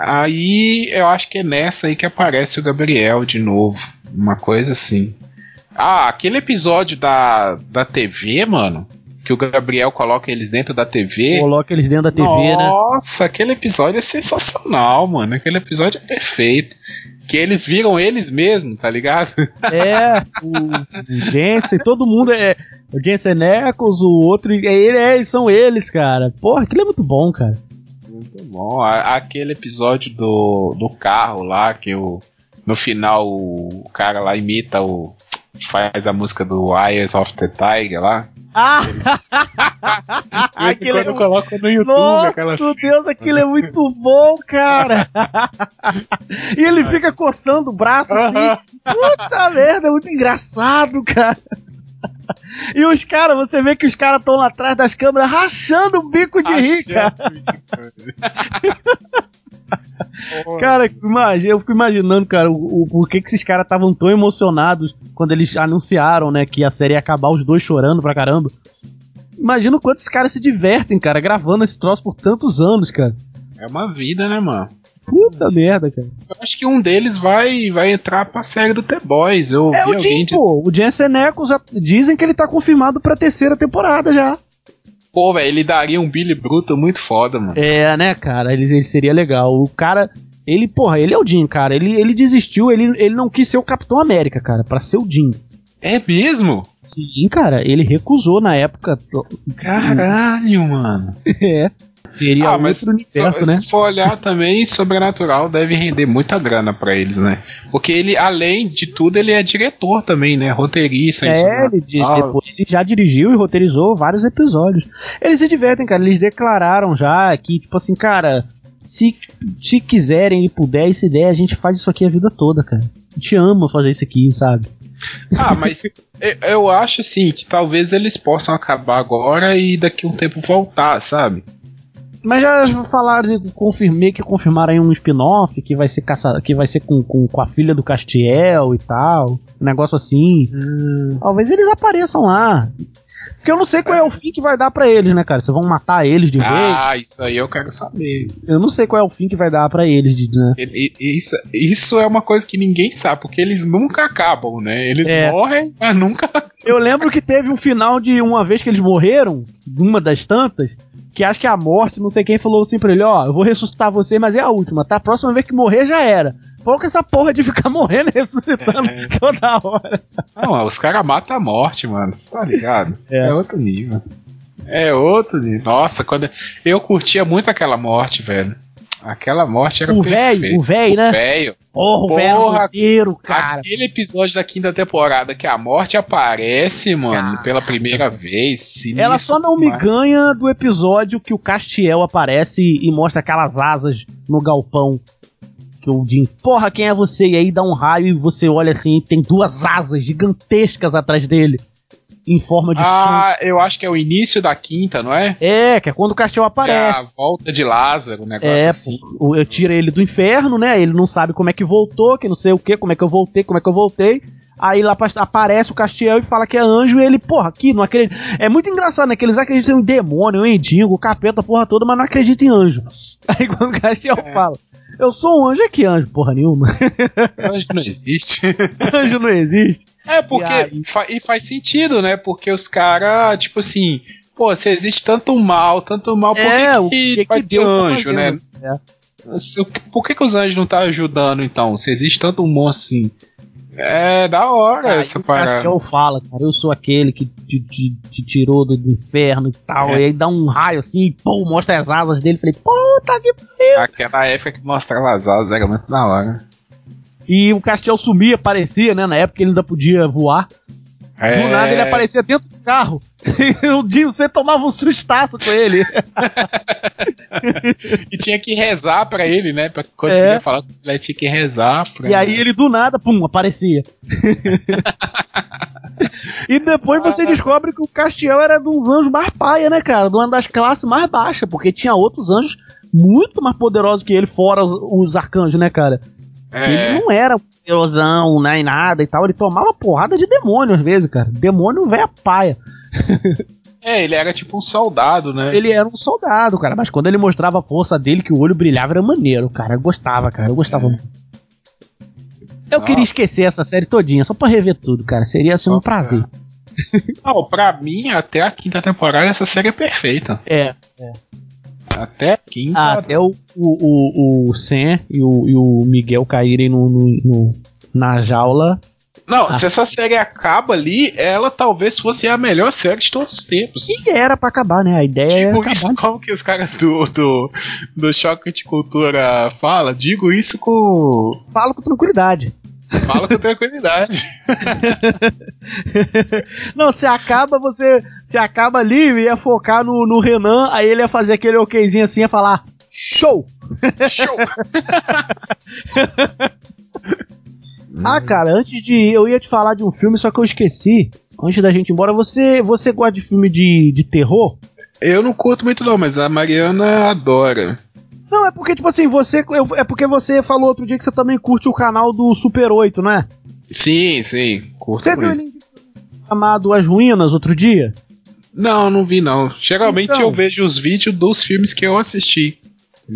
aí eu acho que é nessa aí que aparece o Gabriel de novo. Uma coisa assim. Ah, aquele episódio da, da TV, mano. Que o Gabriel coloca eles dentro da TV. Coloca eles dentro da TV, né? Nossa, aquele episódio é sensacional, mano. Aquele episódio é perfeito. Que eles viram eles mesmos, tá ligado? É, (laughs) o, Jensen, todo mundo é. O Jensen Eccles, o outro. É, ele, é, são eles, cara. Porra, aquilo é muito bom, cara. Muito bom. Aquele episódio do, do carro lá, que o, no final o cara lá imita o. faz a música do Eyes of the Tiger lá. Ah! (laughs) Esse Aquele quando é- eu coloco no YouTube Nossa, aquela meu Deus, aquilo é muito bom, cara. e ele fica coçando o braço assim. (laughs) Puta merda, é muito engraçado, cara. (laughs) E os caras, você vê que os caras estão lá atrás das câmeras rachando o bico de rir, cara. (laughs) Cara, imagina, eu fico imaginando, cara, o, o por que que esses caras estavam tão emocionados quando eles anunciaram, né, que a série ia acabar, os dois chorando pra caramba. Imagina o quanto esses caras se divertem, cara, gravando esse troço por tantos anos, cara. É uma vida, né, mano? Puta merda, cara. Eu acho que um deles vai, vai entrar pra série do The Boys. Eu É vi o Jim, dizer, pô. O Jensen Ackles já dizem que ele tá confirmado pra terceira temporada já. pô, velho, ele daria um Billy Bruto muito foda, mano. É, né, cara? Ele, ele seria legal. O cara. Ele, porra, ele é o Jim, cara. Ele, ele desistiu, ele, ele não quis ser o Capitão América, cara, pra ser o Jim. É mesmo? Sim, cara, ele recusou na época. Caralho, mano. (laughs) É. Seria ah, mas outro universo, se, né? se for olhar também, Sobrenatural deve render muita grana pra eles, né? Porque ele, além de tudo, ele é diretor também, né? Roteirista. É, ele, depois ele já dirigiu e roteirizou vários episódios. Eles se divertem, cara. Eles declararam já que, tipo assim, cara, se, se quiserem e puder, e se der, a gente faz isso aqui a vida toda, cara. A gente ama fazer isso aqui, sabe? Ah, mas (laughs) eu, eu acho assim que talvez eles possam acabar agora e daqui a um tempo voltar, sabe? Mas já falaram, de- confirmei que confirmaram aí um spin-off que vai ser caça, que vai ser com, com, com a filha do Castiel e tal. Um negócio assim. Talvez eles apareçam lá. Porque eu não sei qual é o fim que vai dar pra eles, né, cara? Vocês vão matar eles de vez? Ah, isso aí eu quero saber. Eu não sei qual é o fim que vai dar pra eles, de, né? Ele- Isso, isso é uma coisa que ninguém sabe, porque eles nunca acabam, né? Eles É. morrem, mas nunca. Eu lembro que teve um final de uma vez que eles morreram, uma das tantas, que acho que a morte, não sei quem, falou assim pra ele, ó, eu vou ressuscitar você, mas é a última, tá? A próxima vez que morrer já era. Pouco essa porra de ficar (laughs) morrendo e ressuscitando É. toda hora. Não, os caras matam a morte, mano. Você tá ligado? (laughs) É. É. outro nível. É outro nível. Nossa, quando eu curtia muito aquela morte, velho. Aquela morte era O velho, o velho, né? velho. Porra, o velho roteiro, cara. Aquele episódio da quinta temporada que a morte aparece, mano, Cara. pela primeira vez. sinistro Ela só não me ganha do episódio que o Castiel aparece e mostra aquelas asas no galpão. Que o Jim, porra, quem é você? E aí dá um raio e você olha assim e tem duas asas gigantescas atrás dele. Em forma de. Ah, eu acho que é o início da quinta, não é? É, que é quando o Castiel É a aparece. volta de Lázaro, um negócio É, assim. pô, eu tiro ele do inferno, né? Ele não sabe como é que voltou, que não sei o que, como é que eu voltei, como é que eu voltei. Aí lá aparece o Castiel e fala que é anjo e ele, porra, aqui não acredita. É muito engraçado, né? Que eles acreditam em demônio, em mendigo, capeta, porra toda, mas não acreditam em anjo. (laughs) Aí quando o Castiel É. fala, eu sou um anjo aqui, anjo, porra nenhuma. Que não existe. anjo não existe. (laughs) É, porque. E aí? fa- E, faz sentido, né? Porque os caras, tipo assim. Pô, se existe tanto mal, tanto mal, por é, que, o que, que, vai que ter tá anjo, né? fazendo? É. Por que, que os anjos não estão ajudando, então? Se existe tanto monstro assim. É da hora Aí essa o parada. Castiel fala, cara, eu sou aquele que te, te- te tirou do, do inferno e tal. É. E aí dá um raio assim, e pô, mostra as asas dele. Falei, puta que pariu. Aquela época que mostrava as asas era muito da hora. E o Castiel sumia, aparecia, né? Na época ele ainda podia voar. É. Do nada ele aparecia dentro do carro. (laughs) E o dia você tomava um sustaço com ele. (laughs) E tinha que rezar pra ele, né? Pra, quando É. queria falar, ele tinha que rezar pra E aí ele do nada, pum, aparecia. (laughs) e depois você descobre que o Castiel era uns anjos mais paia, né, cara? De uma das classes mais baixas, porque tinha outros anjos muito mais poderosos que ele, fora os, os arcanjos, né, cara? É. Ele não era poderosão, nem nada e tal. Ele tomava porrada de demônio às vezes, cara. Demônio velho paia. (laughs) É, ele era tipo um soldado, né? Ele era um soldado, cara. Mas quando ele mostrava a força dele, que o olho brilhava, era maneiro, cara. Eu gostava, cara. Eu gostava muito. Eu Ah. queria esquecer essa série todinha, só pra rever tudo, cara. Seria assim um Só pra- prazer. Não, pra mim, até a quinta temporada, essa série é perfeita. É. Até quinta. Até o, o, o, o Sam e o, e o Miguel caírem no, no- no- na jaula. Não, Ah. se essa série acaba ali, ela talvez fosse a melhor série de todos os tempos. E era pra acabar, né? A ideia era Digo acabar. isso como que os caras do, do, do Choque de Cultura fala. Digo isso com. Falo com tranquilidade. Fala com tranquilidade. (laughs) (laughs) Não, se acaba, você. Se acaba ali, ia focar no, no Renan, aí ele ia fazer aquele okzinho assim, ia falar. Show! Show! (laughs) Ah, cara, antes de eu ia te falar de um filme, só que eu esqueci. Antes da gente ir embora, você, você gosta de filme de, de terror? Eu não curto muito, não, mas a Mariana adora. Não, é porque, tipo assim, você. eu- é porque você falou outro dia que você também curte o canal do Super 8, não é? Sim, sim. Curto Você viu muito. ele chamado As Ruínas outro dia? Não, não vi, não. Geralmente Então. eu vejo os vídeos dos filmes que eu assisti.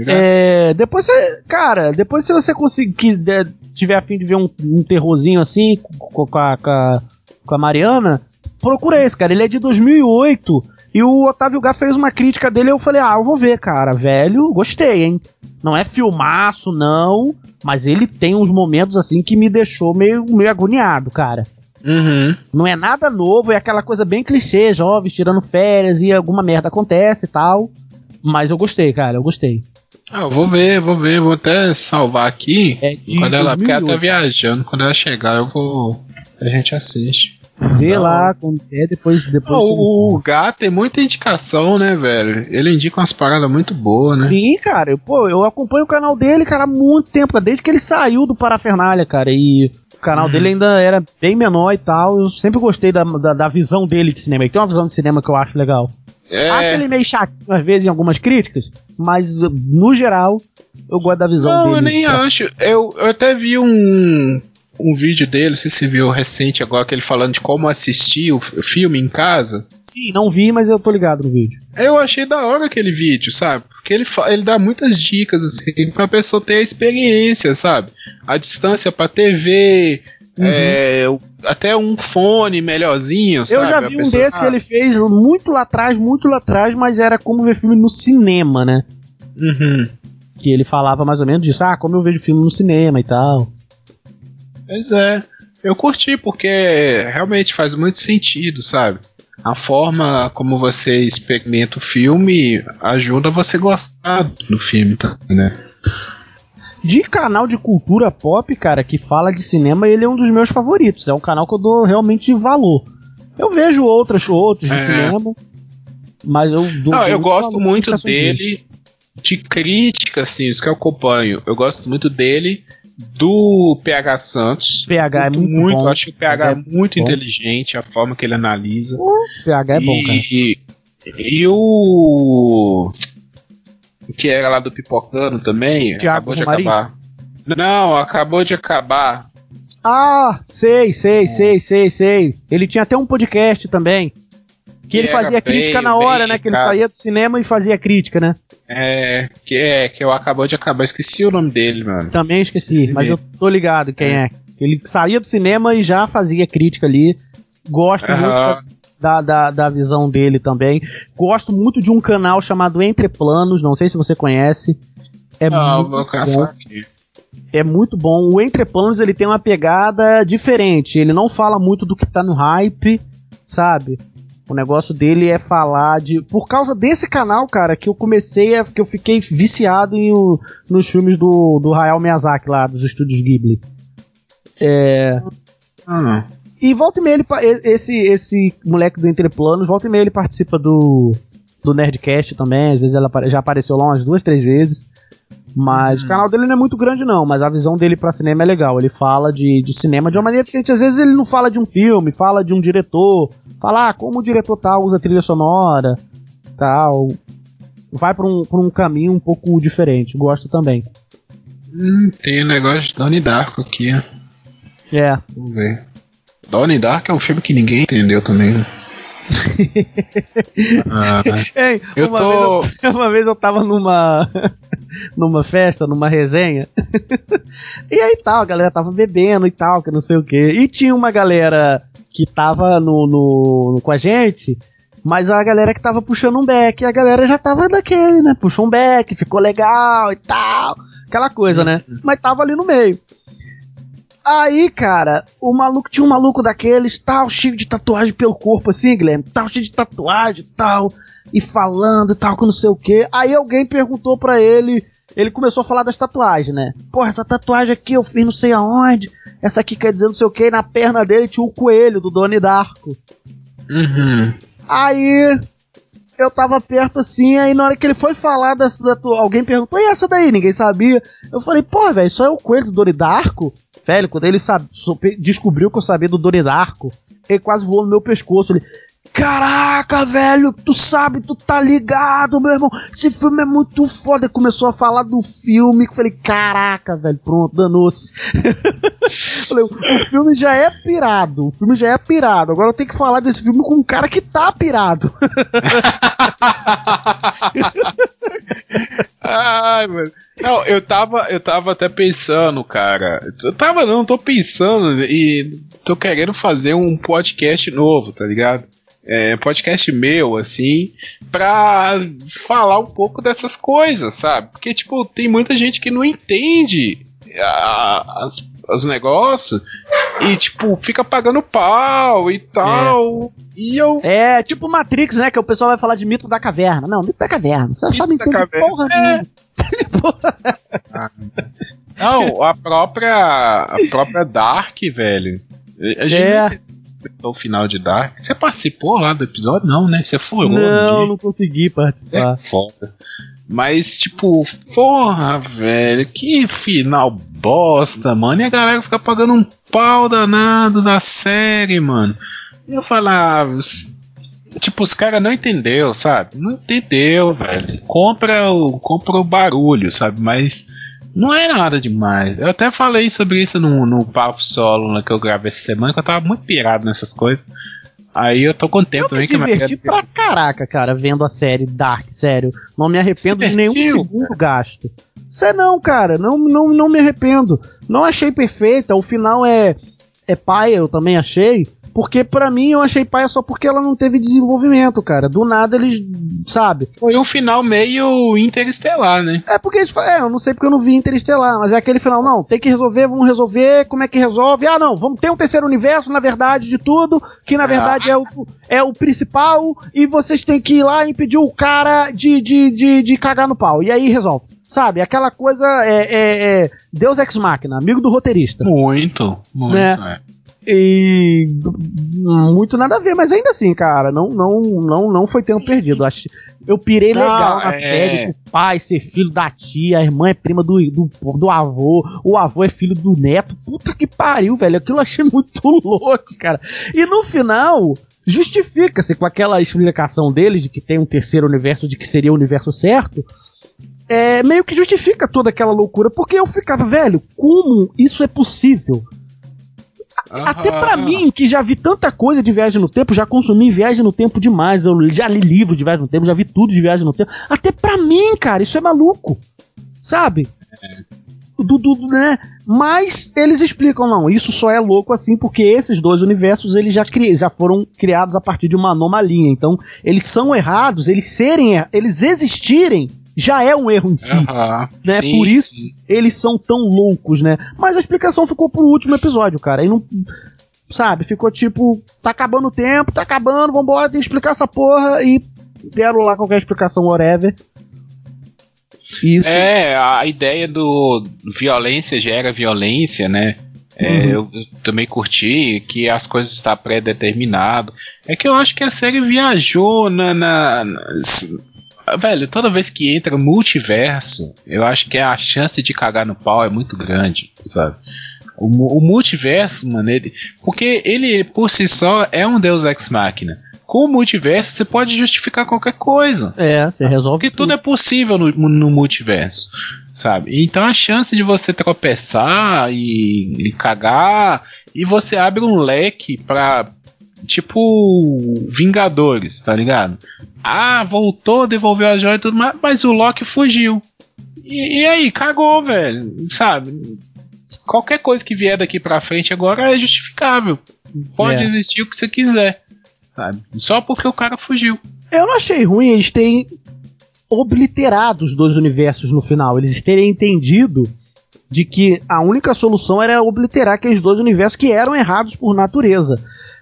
Tá? É. Depois você. Cara, depois se você conseguir. de- tiver a fim de ver um, um terrorzinho assim, com, com a, com, a, com a Mariana, procura esse, cara. Ele é de 2008. E o Otávio Gá fez uma crítica dele e eu falei, ah, eu vou ver, cara. Velho, gostei, hein? Não é filmaço, não. Mas ele tem uns momentos assim que me deixou meio, meio agoniado, cara. Uhum. Não é nada novo, é aquela coisa bem clichê, jovens tirando férias e alguma merda acontece e tal. Mas eu gostei, cara, eu gostei. Ah, eu vou ver, vou ver, vou até salvar aqui. É quando ela, porque ela tá 2008. viajando, quando ela chegar, eu vou. A gente assiste. Vê Não. lá quando é, depois. depois Ah, o, o gato tem muita indicação, né, velho? Ele indica umas paradas muito boas, né? Sim, cara, eu, pô, eu acompanho o canal dele, cara, há muito tempo, desde que ele saiu do Parafernália, cara, e canal Uhum. dele ainda era bem menor e tal, eu sempre gostei da, da, da visão dele de cinema, ele tem uma visão de cinema que eu acho legal. É, Acho ele meio chatinho às vezes em algumas críticas, mas no geral, eu gosto da visão não, dele. eu nem acho. Eu, eu até vi um, um vídeo dele, se você viu recente agora, que ele falando de como assistir o filme em casa. Sim, não vi, mas eu tô ligado no vídeo. Eu achei da hora aquele vídeo, sabe? Porque ele, ele dá muitas dicas, assim, pra pessoa ter a experiência, sabe? A distância pra TV, Uhum. é, até um fone melhorzinho, sabe? eu já vi um pessoa- desse que Ah, ele fez muito lá atrás, muito lá atrás, mas era como ver filme no cinema, né? Uhum. Que ele falava mais ou menos disso, ah, como eu vejo filme no cinema e tal. Pois é. Eu curti porque realmente faz muito sentido, sabe? A forma como você experimenta o filme ajuda você a gostar do filme também, né? De canal de cultura pop, cara, que fala de cinema, ele é um dos meus favoritos. É um canal que eu dou realmente valor. Eu vejo outros, outros de É. cinema, mas eu dou. Não, eu gosto muito dele de crítica, assim, os que eu acompanho. Eu gosto muito dele, do PH Santos. PH é muito bom. Acho o PH É muito bom. inteligente, a forma que ele analisa. PH é bom, cara. e, e o. Que era lá do Pipocano também. Acabou de acabar. Não, acabou de acabar. Ah, sei, sei, sei, sei, sei. Ele tinha até um podcast também. Que ele fazia bem- crítica na hora, né? Que ele saía do cinema e fazia crítica, né? É, que é, que eu acabou de acabar. Esqueci o nome dele, mano. Também esqueci, Esqueci mas eu mesmo. tô ligado quem é. Ele saía do cinema e já fazia crítica ali. Gosto muito da, da, da visão dele também. Gosto muito de um canal chamado Entre Planos, não sei se você conhece. É, Ah, muito, vou bom, caçar aqui. é muito bom. O Entre Planos ele tem uma pegada diferente. Ele não fala muito do que tá no hype, sabe? O negócio dele é falar de. Por causa desse canal, cara, que eu comecei a. que eu fiquei viciado em o- nos filmes do, do Hayao Miyazaki lá, dos estúdios Ghibli. É. Ah, E volta e meia ele, esse, esse moleque do Entreplanos, volta e meia ele participa do, do Nerdcast também, às vezes ela já apareceu lá umas duas, três vezes. Mas hum. o canal dele não é muito grande, não, mas a visão dele para cinema é legal. Ele fala de, de cinema de uma maneira que às vezes ele não fala de um filme, fala de um diretor, fala ah, como o diretor tal usa trilha sonora, tal. Vai pra um, pra um caminho um pouco diferente, gosto também. Hum, tem o um negócio de Donnie Darko aqui, ó. É. Vamos ver. Donnie Darko é um filme que ninguém entendeu também, né? (laughs) ah, Ei, eu uma, tô... vez eu, (laughs) uma vez eu tava numa (laughs) numa festa, numa resenha. e aí tal, a galera tava bebendo e tal, que não sei o que. E tinha uma galera que tava no, no, com a gente, mas a galera que tava puxando um back, a galera já tava daquele, né? Puxou um back, ficou legal e tal. Aquela coisa, né? Uhum. Mas tava ali no meio. Aí, cara, o maluco tinha um maluco daqueles, tal, cheio de tatuagem pelo corpo, assim, Guilherme, tal, cheio de tatuagem, tal, e falando, tal, com não sei o que. Aí alguém perguntou pra ele, ele começou a falar das tatuagens, né? Porra, essa tatuagem aqui eu fiz não sei aonde, essa aqui quer dizer não sei o que, e na perna dele tinha o coelho do Doni Darko. Uhum. Aí eu tava perto assim, aí na hora que ele foi falar dessa tatuagem, alguém perguntou, e essa daí? Ninguém sabia. Eu falei, pô, velho, isso é o coelho do Doni Darko? Velho, quando ele sabe, descobriu que eu sabia do Doridarco, ele quase voou no meu pescoço. Ele, Caraca, velho, tu sabe, tu tá ligado, meu irmão. Esse filme é muito foda. Começou a falar do filme. Falei, caraca, velho, pronto, danou-se. (laughs) o filme já é pirado. O filme já é pirado. Agora eu tenho que falar desse filme com um cara que tá pirado. (laughs) Ai, mano. Não, eu tava, eu tava até pensando, cara. Eu tava não, tô pensando e tô querendo fazer um podcast novo, tá ligado? É, podcast meu, assim, pra falar um pouco dessas coisas, sabe? Porque, tipo, tem muita gente que não entende a, as, os negócios e, tipo, fica pagando pau e tal. É. E eu. É, tipo Matrix, né? Que o pessoal vai falar de mito da caverna. Não, mito da caverna. Você só não entende porra é. (laughs) Não, a própria. A própria Dark, velho. A gente é. O final de Dark. Você participou lá do episódio? Não, né? Você foi Não, não consegui participar. É foda. Mas, tipo, porra, velho, que final bosta, mano. E a galera fica pagando um pau danado da série, mano. E eu falava, tipo, os caras não entendeu, sabe? Não entendeu, velho. Compra o, compra o barulho, sabe? Mas não é nada demais. Eu até falei sobre isso no, no papo solo né, que eu gravei essa semana, que eu tava muito pirado nessas coisas. Aí eu tô contente também que Eu me diverti pra caraca, cara, vendo a série Dark, sério. Não me arrependo de nenhum segundo cara. gasto. Você não, cara, não, não, não me arrependo. Não achei perfeita, o final é, é pai, eu também achei. Porque para mim eu achei paia só porque ela não teve desenvolvimento, cara. Do nada eles, sabe? Foi um final meio interestelar, né? É porque eles é, eu não sei porque eu não vi interestelar, mas é aquele final, não, tem que resolver, vamos resolver, como é que resolve? Ah, não, vamos ter um terceiro universo, na verdade, de tudo, que na verdade é o, é o principal, e vocês têm que ir lá e impedir o cara de, de, de, de cagar no pau. E aí resolve. Sabe, aquela coisa é, é, é Deus Ex Machina, amigo do roteirista. Muito, muito, né? é. E muito nada a ver, mas ainda assim, cara, não não não não foi tempo Sim. perdido. Eu pirei não, legal na é... série, o pai ser filho da tia, a irmã é prima do, do, do avô, o avô é filho do neto. Puta que pariu, velho. Aquilo eu achei muito (laughs) louco, cara. E no final, justifica-se com aquela explicação deles de que tem um terceiro universo, de que seria o universo certo. É, meio que justifica toda aquela loucura, porque eu ficava, velho, como isso é possível? Até para mim, que já vi tanta coisa de viagem no tempo, já consumi viagem no tempo demais, eu já li livro de viagem no tempo, já vi tudo de viagem no tempo. Até para mim, cara, isso é maluco. Sabe? É. Do, do, né? Mas eles explicam, não, isso só é louco assim porque esses dois universos eles já, cri já foram criados a partir de uma anomalia. Então, eles são errados, eles serem, eles existirem já é um erro em si. Uhum, né? Sim, Por isso sim. eles são tão loucos, né? Mas a explicação ficou pro último episódio, cara. E não. Sabe, ficou tipo, tá acabando o tempo, tá acabando, vambora, tem que explicar essa porra. E deram lá qualquer explicação, whatever. Isso. É, a ideia do violência gera violência, né? É, uhum. eu, eu, também curti que as coisas estão pré-determinado. É que eu acho que a série viajou na, na, na, Velho, toda vez que entra multiverso, eu acho que a chance de cagar no pau é muito grande, sabe? O, o multiverso, mano, ele. Porque ele por si só é um Deus Ex Machina com o multiverso você pode justificar qualquer coisa. É, você resolve. Porque tudo, tudo é possível no, no, multiverso, sabe? Então a chance de você tropeçar e, e cagar e você abre um leque pra. Tipo Vingadores, tá ligado? Ah, voltou, devolveu a joia e tudo mais, mas o Loki fugiu. E, e aí, cagou, velho, sabe? Qualquer coisa que vier daqui pra frente agora é justificável. Pode é. existir o que você quiser sabe? Só porque o cara fugiu. Eu não achei ruim eles terem obliterado os dois universos no final. Eles terem entendido de que a única solução era obliterar aqueles dois universos que eram errados por natureza.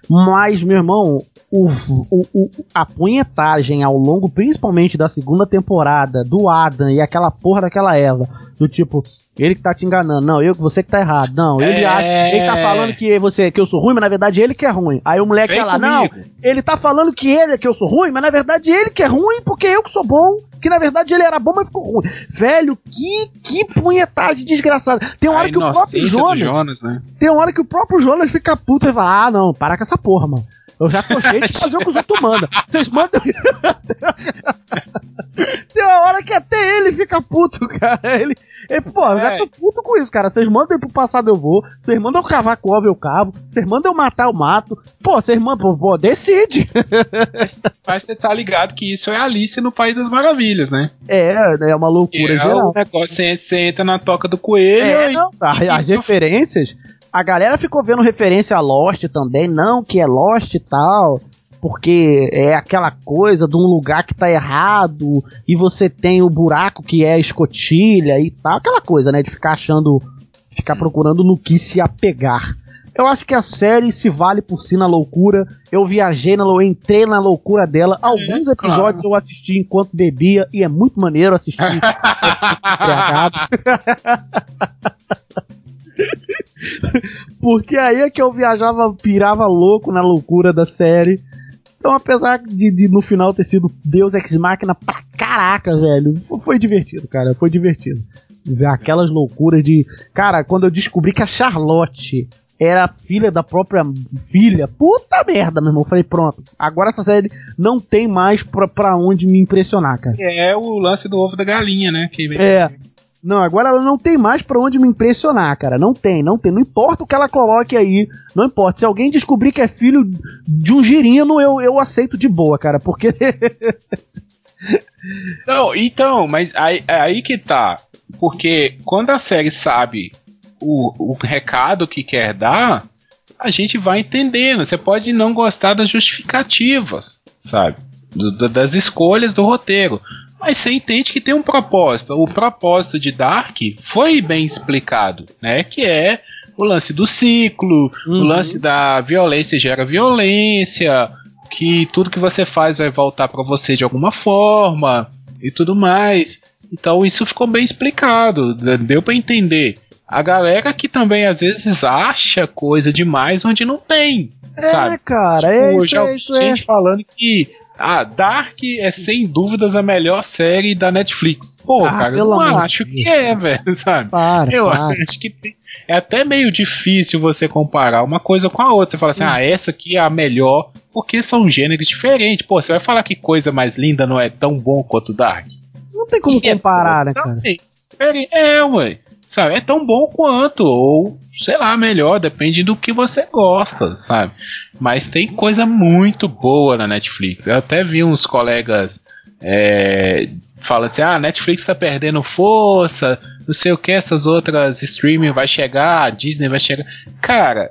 Mas, meu irmão, o, o, o, a punhetagem ao longo, principalmente da segunda temporada, do Adam e aquela porra daquela Eva, do tipo, ele que tá te enganando, não, eu você que tá errado, não, ele é... acha, ele tá falando que você que eu sou ruim, mas na verdade ele que é ruim. Aí o moleque tá lá, não, ele tá falando que ele é que eu sou ruim, mas na verdade ele que é ruim porque eu que sou bom que na verdade ele era bom, mas ficou ruim. Velho, que, que punhetagem desgraçada. Tem uma hora que o próprio Jonas. Jonas né? Tem uma hora que o próprio Jonas fica puto e fala: Ah, não, para com essa porra, mano. Eu já tô cheio de fazer o que os outros mandam. Vocês mandam. (laughs) Tem uma hora que até ele fica puto, cara. Ele, ele pô, eu já tô puto com isso, cara. Vocês mandam ir pro passado, eu vou. Vocês mandam eu cavar com ovo, eu cavo. Vocês mandam eu matar, eu mato. Pô, vocês mandam, pô, decide. Mas você tá ligado que isso é Alice no País das Maravilhas, né? É, é uma loucura é geral. O negócio, você, você entra na toca do coelho. É, e... não, as referências a galera ficou vendo referência a Lost também, não que é Lost e tal, porque é aquela coisa de um lugar que tá errado e você tem o buraco que é a escotilha e tal, aquela coisa, né, de ficar achando, ficar procurando no que se apegar. Eu acho que a série se vale por si na loucura. Eu viajei na loucura, entrei na loucura dela. É, Alguns episódios claro. eu assisti enquanto bebia e é muito maneiro assistir. (laughs) (laughs) Porque aí é que eu viajava, pirava louco na loucura da série. Então, apesar de, de no final ter sido Deus Ex Machina pra caraca, velho, foi divertido, cara, foi divertido. Ver aquelas loucuras de. Cara, quando eu descobri que a Charlotte era filha da própria filha. Puta merda, meu irmão. Falei, pronto. Agora essa série não tem mais pra, pra onde me impressionar, cara. É o lance do ovo da galinha, né? Que... É. Não, agora ela não tem mais para onde me impressionar, cara. Não tem, não tem. Não importa o que ela coloque aí. Não importa. Se alguém descobrir que é filho de um girino, eu, eu aceito de boa, cara. Porque. (laughs) não, então, mas aí, é aí que tá. Porque quando a série sabe o, o recado que quer dar, a gente vai entendendo. Você pode não gostar das justificativas, sabe? Do, das escolhas do roteiro mas você entende que tem um propósito. O propósito de Dark foi bem explicado, né? Que é o lance do ciclo, uhum. o lance da violência gera violência, que tudo que você faz vai voltar para você de alguma forma e tudo mais. Então isso ficou bem explicado, deu para entender. A galera que também às vezes acha coisa demais onde não tem. É, sabe? cara, é tipo, isso, é isso, gente é. falando que ah, Dark é sem dúvidas a melhor série da Netflix. Pô, ah, cara, eu não acho que é, velho, (laughs) sabe? Para, eu para. acho que tem, é até meio difícil você comparar uma coisa com a outra. Você fala assim, hum. ah, essa aqui é a melhor, porque são gêneros diferentes. Pô, você vai falar que coisa mais linda não é tão bom quanto Dark? Não tem como e é comparar, é, né, cara? É, ué sabe? É tão bom quanto, ou sei lá, melhor, depende do que você gosta, sabe? Mas tem coisa muito boa na Netflix. Eu até vi uns colegas é, falando assim: ah, a Netflix tá perdendo força, não sei o que, essas outras streaming vai chegar, a Disney vai chegar. Cara,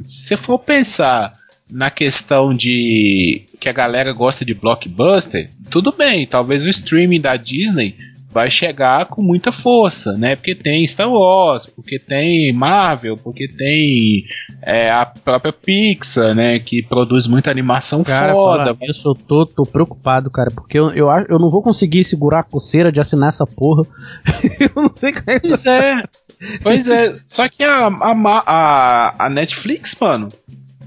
se for pensar na questão de que a galera gosta de blockbuster, tudo bem, talvez o streaming da Disney vai chegar com muita força, né? Porque tem Star Wars, porque tem Marvel, porque tem é, a própria Pixar, né? Que produz muita animação cara, foda. Eu sou tô, tô preocupado, cara, porque eu, eu, eu não vou conseguir segurar a coceira de assinar essa porra. (laughs) eu não sei como é que. Pois é. Pois é, só que a, a, a, a Netflix, mano,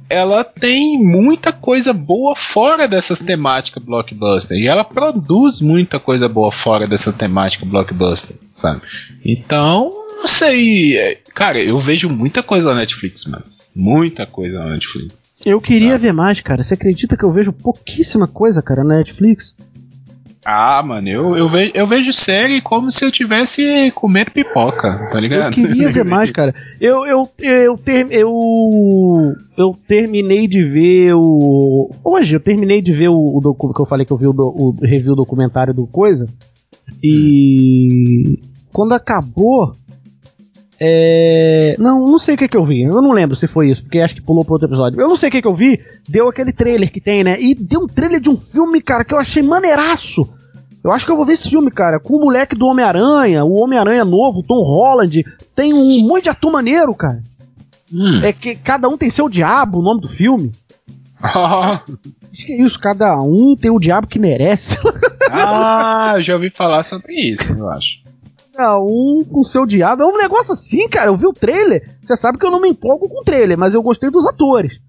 ela tem muita coisa boa fora dessas temáticas blockbuster. E ela produz muita coisa boa fora dessa temática blockbuster, sabe? Então, não sei. é, Cara, eu vejo muita coisa na Netflix, mano. Muita coisa na Netflix. Eu queria ver mais, cara. Você acredita que eu vejo pouquíssima coisa, cara, na Netflix? Ah, mano, eu, eu, vejo, eu vejo série como se eu tivesse comendo pipoca, tá Eu ligado? queria ver mais, cara. Eu, eu, eu, ter, eu, eu terminei de ver o. Hoje, eu terminei de ver o, o docu- que eu falei que eu vi o, do- o review documentário do Coisa. E. Quando acabou. É. Não, não sei o que que eu vi. Eu não lembro se foi isso, porque acho que pulou pro outro episódio. Eu não sei o que que eu vi. Deu aquele trailer que tem, né? E deu um trailer de um filme, cara, que eu achei maneiraço. Eu acho que eu vou ver esse filme, cara, com o moleque do Homem-Aranha, o Homem-Aranha novo, Tom Holland. Tem um monte de ator maneiro, cara. Hum. É que cada um tem seu diabo, o nome do filme. (laughs) Acho que é isso, cada um tem o diabo que merece. (laughs) ah, eu já ouvi falar sobre isso, eu acho. Cada um com seu diabo. É um negócio assim, cara. Eu vi o trailer. Você sabe que eu não me empolgo com o trailer, mas eu gostei dos atores.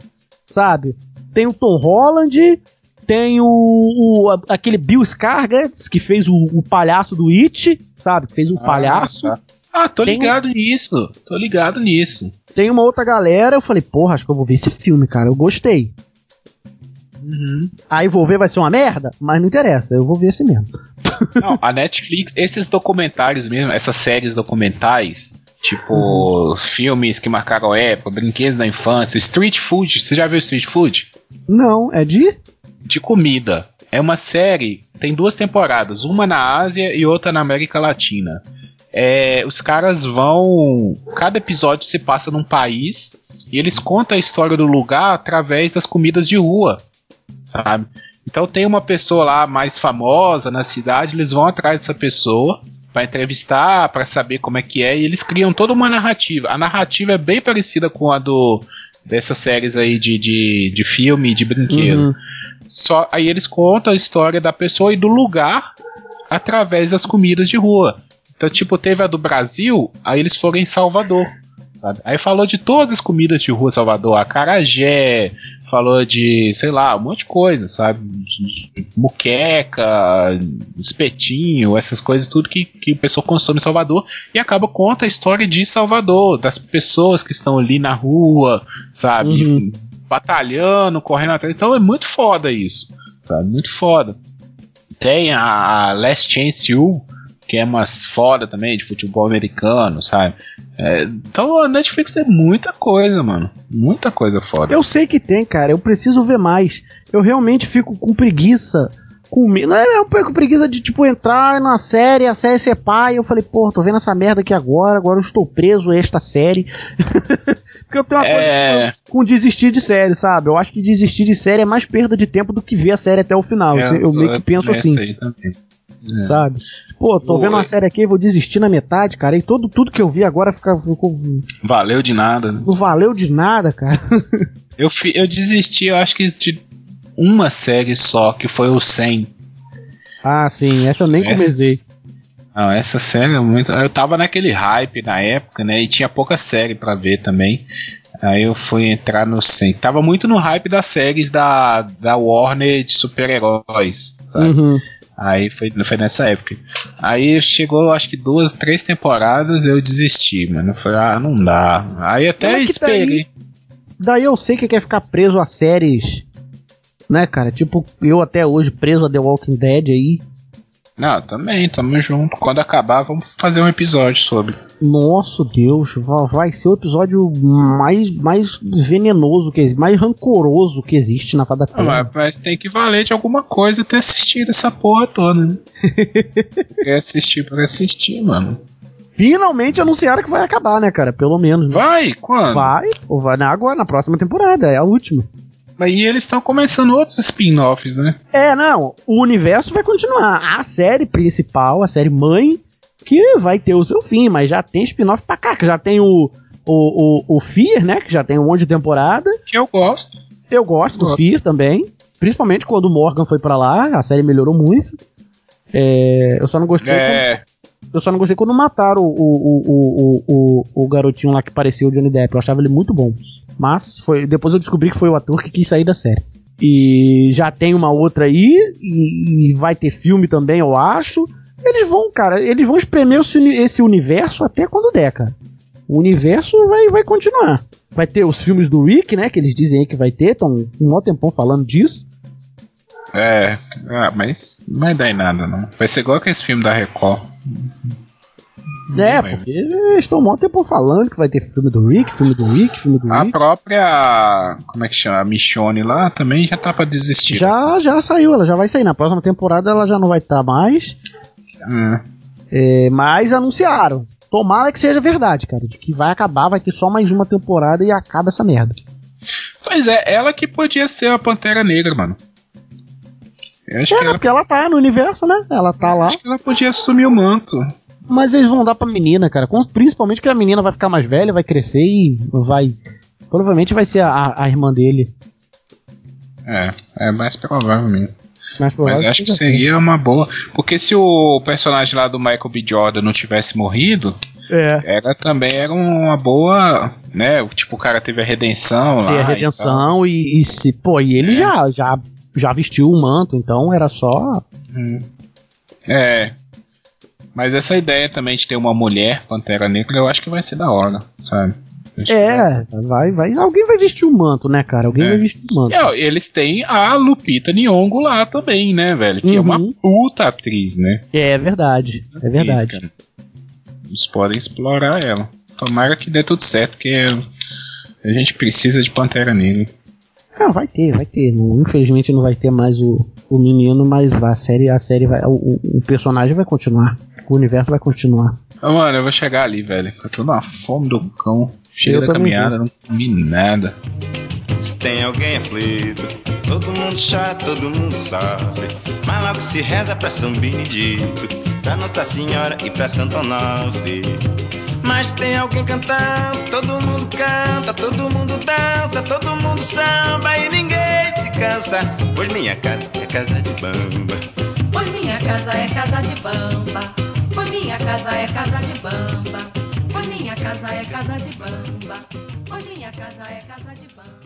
Sabe? Tem o Tom Holland, tem o, o- aquele Bill Skarsgård que fez o, o palhaço do It, sabe? Que fez um palhaço. Ah, tá. Ah, tô Tem um- ligado nisso. Tô ligado nisso. Tem uma outra galera. Eu falei, porra, acho que eu vou ver esse filme, cara. Eu gostei. Uhum. Aí vou ver, vai ser uma merda? Mas não interessa, eu vou ver esse mesmo. Não, a Netflix, esses documentários mesmo, essas séries documentais, tipo filmes que marcaram a época, brinquedos da infância, street food, você já viu street food? Não, é de? De comida. É uma série, tem duas temporadas, uma na Ásia e outra na América Latina. É, os caras vão. Cada episódio se passa num país e eles contam a história do lugar através das comidas de rua, sabe? Então tem uma pessoa lá mais famosa na cidade, eles vão atrás dessa pessoa para entrevistar, para saber como é que é, e eles criam toda uma narrativa. A narrativa é bem parecida com a do dessas séries aí de, de, de filme de brinquedo. Uhum. Só aí eles contam a história da pessoa e do lugar através das comidas de rua. Então, tipo, teve a do Brasil, aí eles foram em Salvador. Sabe? Aí falou de todas as comidas de rua Salvador, acarajé, falou de, sei lá, um monte de coisa, sabe? Muqueca, espetinho, essas coisas, tudo que, que o pessoal consome em Salvador. E acaba conta a história de Salvador, das pessoas que estão ali na rua, sabe? Uhum. Batalhando, correndo atrás. Então é muito foda isso, sabe? Muito foda. Tem a, a Last Chance U, que é umas foda também, de futebol americano, sabe? É, então a Netflix tem muita coisa, mano. Muita coisa foda. Eu sei que tem, cara. Eu preciso ver mais. Eu realmente fico com preguiça. Com Não é um pouco preguiça de, tipo, entrar na série, a série ser pai. Eu falei, pô, tô vendo essa merda aqui agora. Agora eu estou preso a esta série. (laughs) Porque eu tenho uma É. coisa com, com desistir de série, sabe? Eu acho que desistir de série é mais perda de tempo do que ver a série até o final. É, eu, eu meio que penso assim. aí também. É. Sabe? Pô, tô Oi. vendo uma série aqui, vou desistir na metade, cara. E todo, tudo que eu vi agora fica, ficou, Valeu de nada. não valeu de nada, cara. (laughs) Eu, fi- eu desisti, eu acho que de uma série só, que foi o 100. Ah, sim, essa eu nem Essa- comecei. Não, essa série é muito. Eu tava naquele hype na época, né? E tinha pouca série pra ver também. Aí eu fui entrar no 100. Tava muito no hype das séries da, da Warner de super-heróis, sabe? Uhum. Aí foi, foi nessa época. Aí chegou, acho que duas, três temporadas, eu desisti, mano. Falei, ah, não dá. Aí até é esperei. Daí eu sei que quer ficar preso a séries, né, cara? Tipo, eu até hoje preso a The Walking Dead aí. Não, também, tamo junto. Quando acabar, vamos fazer um episódio sobre. Nosso Deus, va- vai ser o episódio mais, mais venenoso que mais rancoroso que existe na fada Ah, mas, tem que valer de alguma coisa ter assistido essa porra toda, né? (laughs) Quer assistir pra assistir, mano. Finalmente anunciaram que vai acabar, né, cara? Pelo menos. né? Vai, quando? Vai, ou vai na agora, na próxima temporada, é a última. Mas e eles estão começando outros spin-offs, né? É, não, o universo vai continuar. A série principal, a série mãe, que vai ter o seu fim, mas já tem spin-off pra cá, que já tem o, o, o, o Fear, né, que já tem um monte de temporada. Que eu gosto. Eu gosto do Gosto. Fear também, principalmente quando o Morgan foi pra lá, a série melhorou muito. É, eu só não gostei É. Eu só não gostei quando mataram o, o, o, o, o, garotinho lá que parecia o Johnny Depp. Eu achava ele muito bom. Mas foi, depois eu descobri que foi o ator que quis sair da série. E já tem uma outra aí, e, e vai ter filme também, eu acho. Eles vão, cara, eles vão espremer esse universo até quando der, cara. O universo vai, vai continuar. Vai ter os filmes do Rick, né? Que eles dizem aí que vai ter, estão um maior tempão falando disso. É, ah, mas não vai dar em nada, não. Vai ser igual aquele filme da Record. É, porque eles estão um tempo falando que vai ter filme do Rick, filme do Rick, filme do a Rick. A própria. Como é que chama? A Michonne lá também já tá pra desistir. Já, assim. já saiu, ela já vai sair. Na próxima temporada ela já não vai estar tá mais. Hum. É, mas anunciaram. Tomara que seja verdade, cara. De que vai acabar, vai ter só mais uma temporada e acaba essa merda. Pois é, ela que podia ser a Pantera Negra, mano. Eu acho é, que ela... porque ela tá no universo, né? Ela tá lá. Acho que ela podia assumir o manto. Mas eles vão dar pra menina, cara. Principalmente que a menina vai ficar mais velha, vai crescer e vai. Provavelmente vai ser a, a irmã dele. É, é mais provável mesmo. Mais provável Mas acho que seria assim. uma boa. Porque se o personagem lá do Michael B. Jordan não tivesse morrido, é. era também era uma boa. né? Tipo, o cara teve a redenção lá. Teve a redenção e, e, e, se. Pô, e ele é. já, já já vestiu o manto, então era só. Hum. É. Mas essa ideia também de ter uma mulher Pantera Negra, eu acho que vai ser da hora, sabe? É, vai, vai. Alguém vai vestir o manto, né, cara? Alguém é. vai vestir o manto. É, eles têm a Lupita Nyong'o lá também, né, velho? Que uhum. é uma uhum. puta atriz, né? É verdade, é verdade. Eles podem explorar ela. Tomara que dê tudo certo, porque a gente precisa de Pantera Negra. Ah, vai ter, vai ter. Infelizmente não vai ter mais o, o menino, mas a série, a série vai. O, o personagem vai continuar. O universo vai continuar. Mano, eu vou chegar ali, velho. Eu tô na fome do cão. Chega da caminhada, não comi nada. Se tem alguém aflito, todo mundo chora, todo mundo sofre. Mas logo se reza pra São Benedito, pra Nossa Senhora e pra Santo Onofre. Mas tem alguém cantando, todo mundo canta, todo mundo dança, todo mundo samba e ninguém se cansa. Pois minha casa é casa de bamba. Pois minha casa é casa de bamba. Pois minha casa é casa de bamba. Pois minha casa é casa de bamba. Pois minha casa é casa de bamba.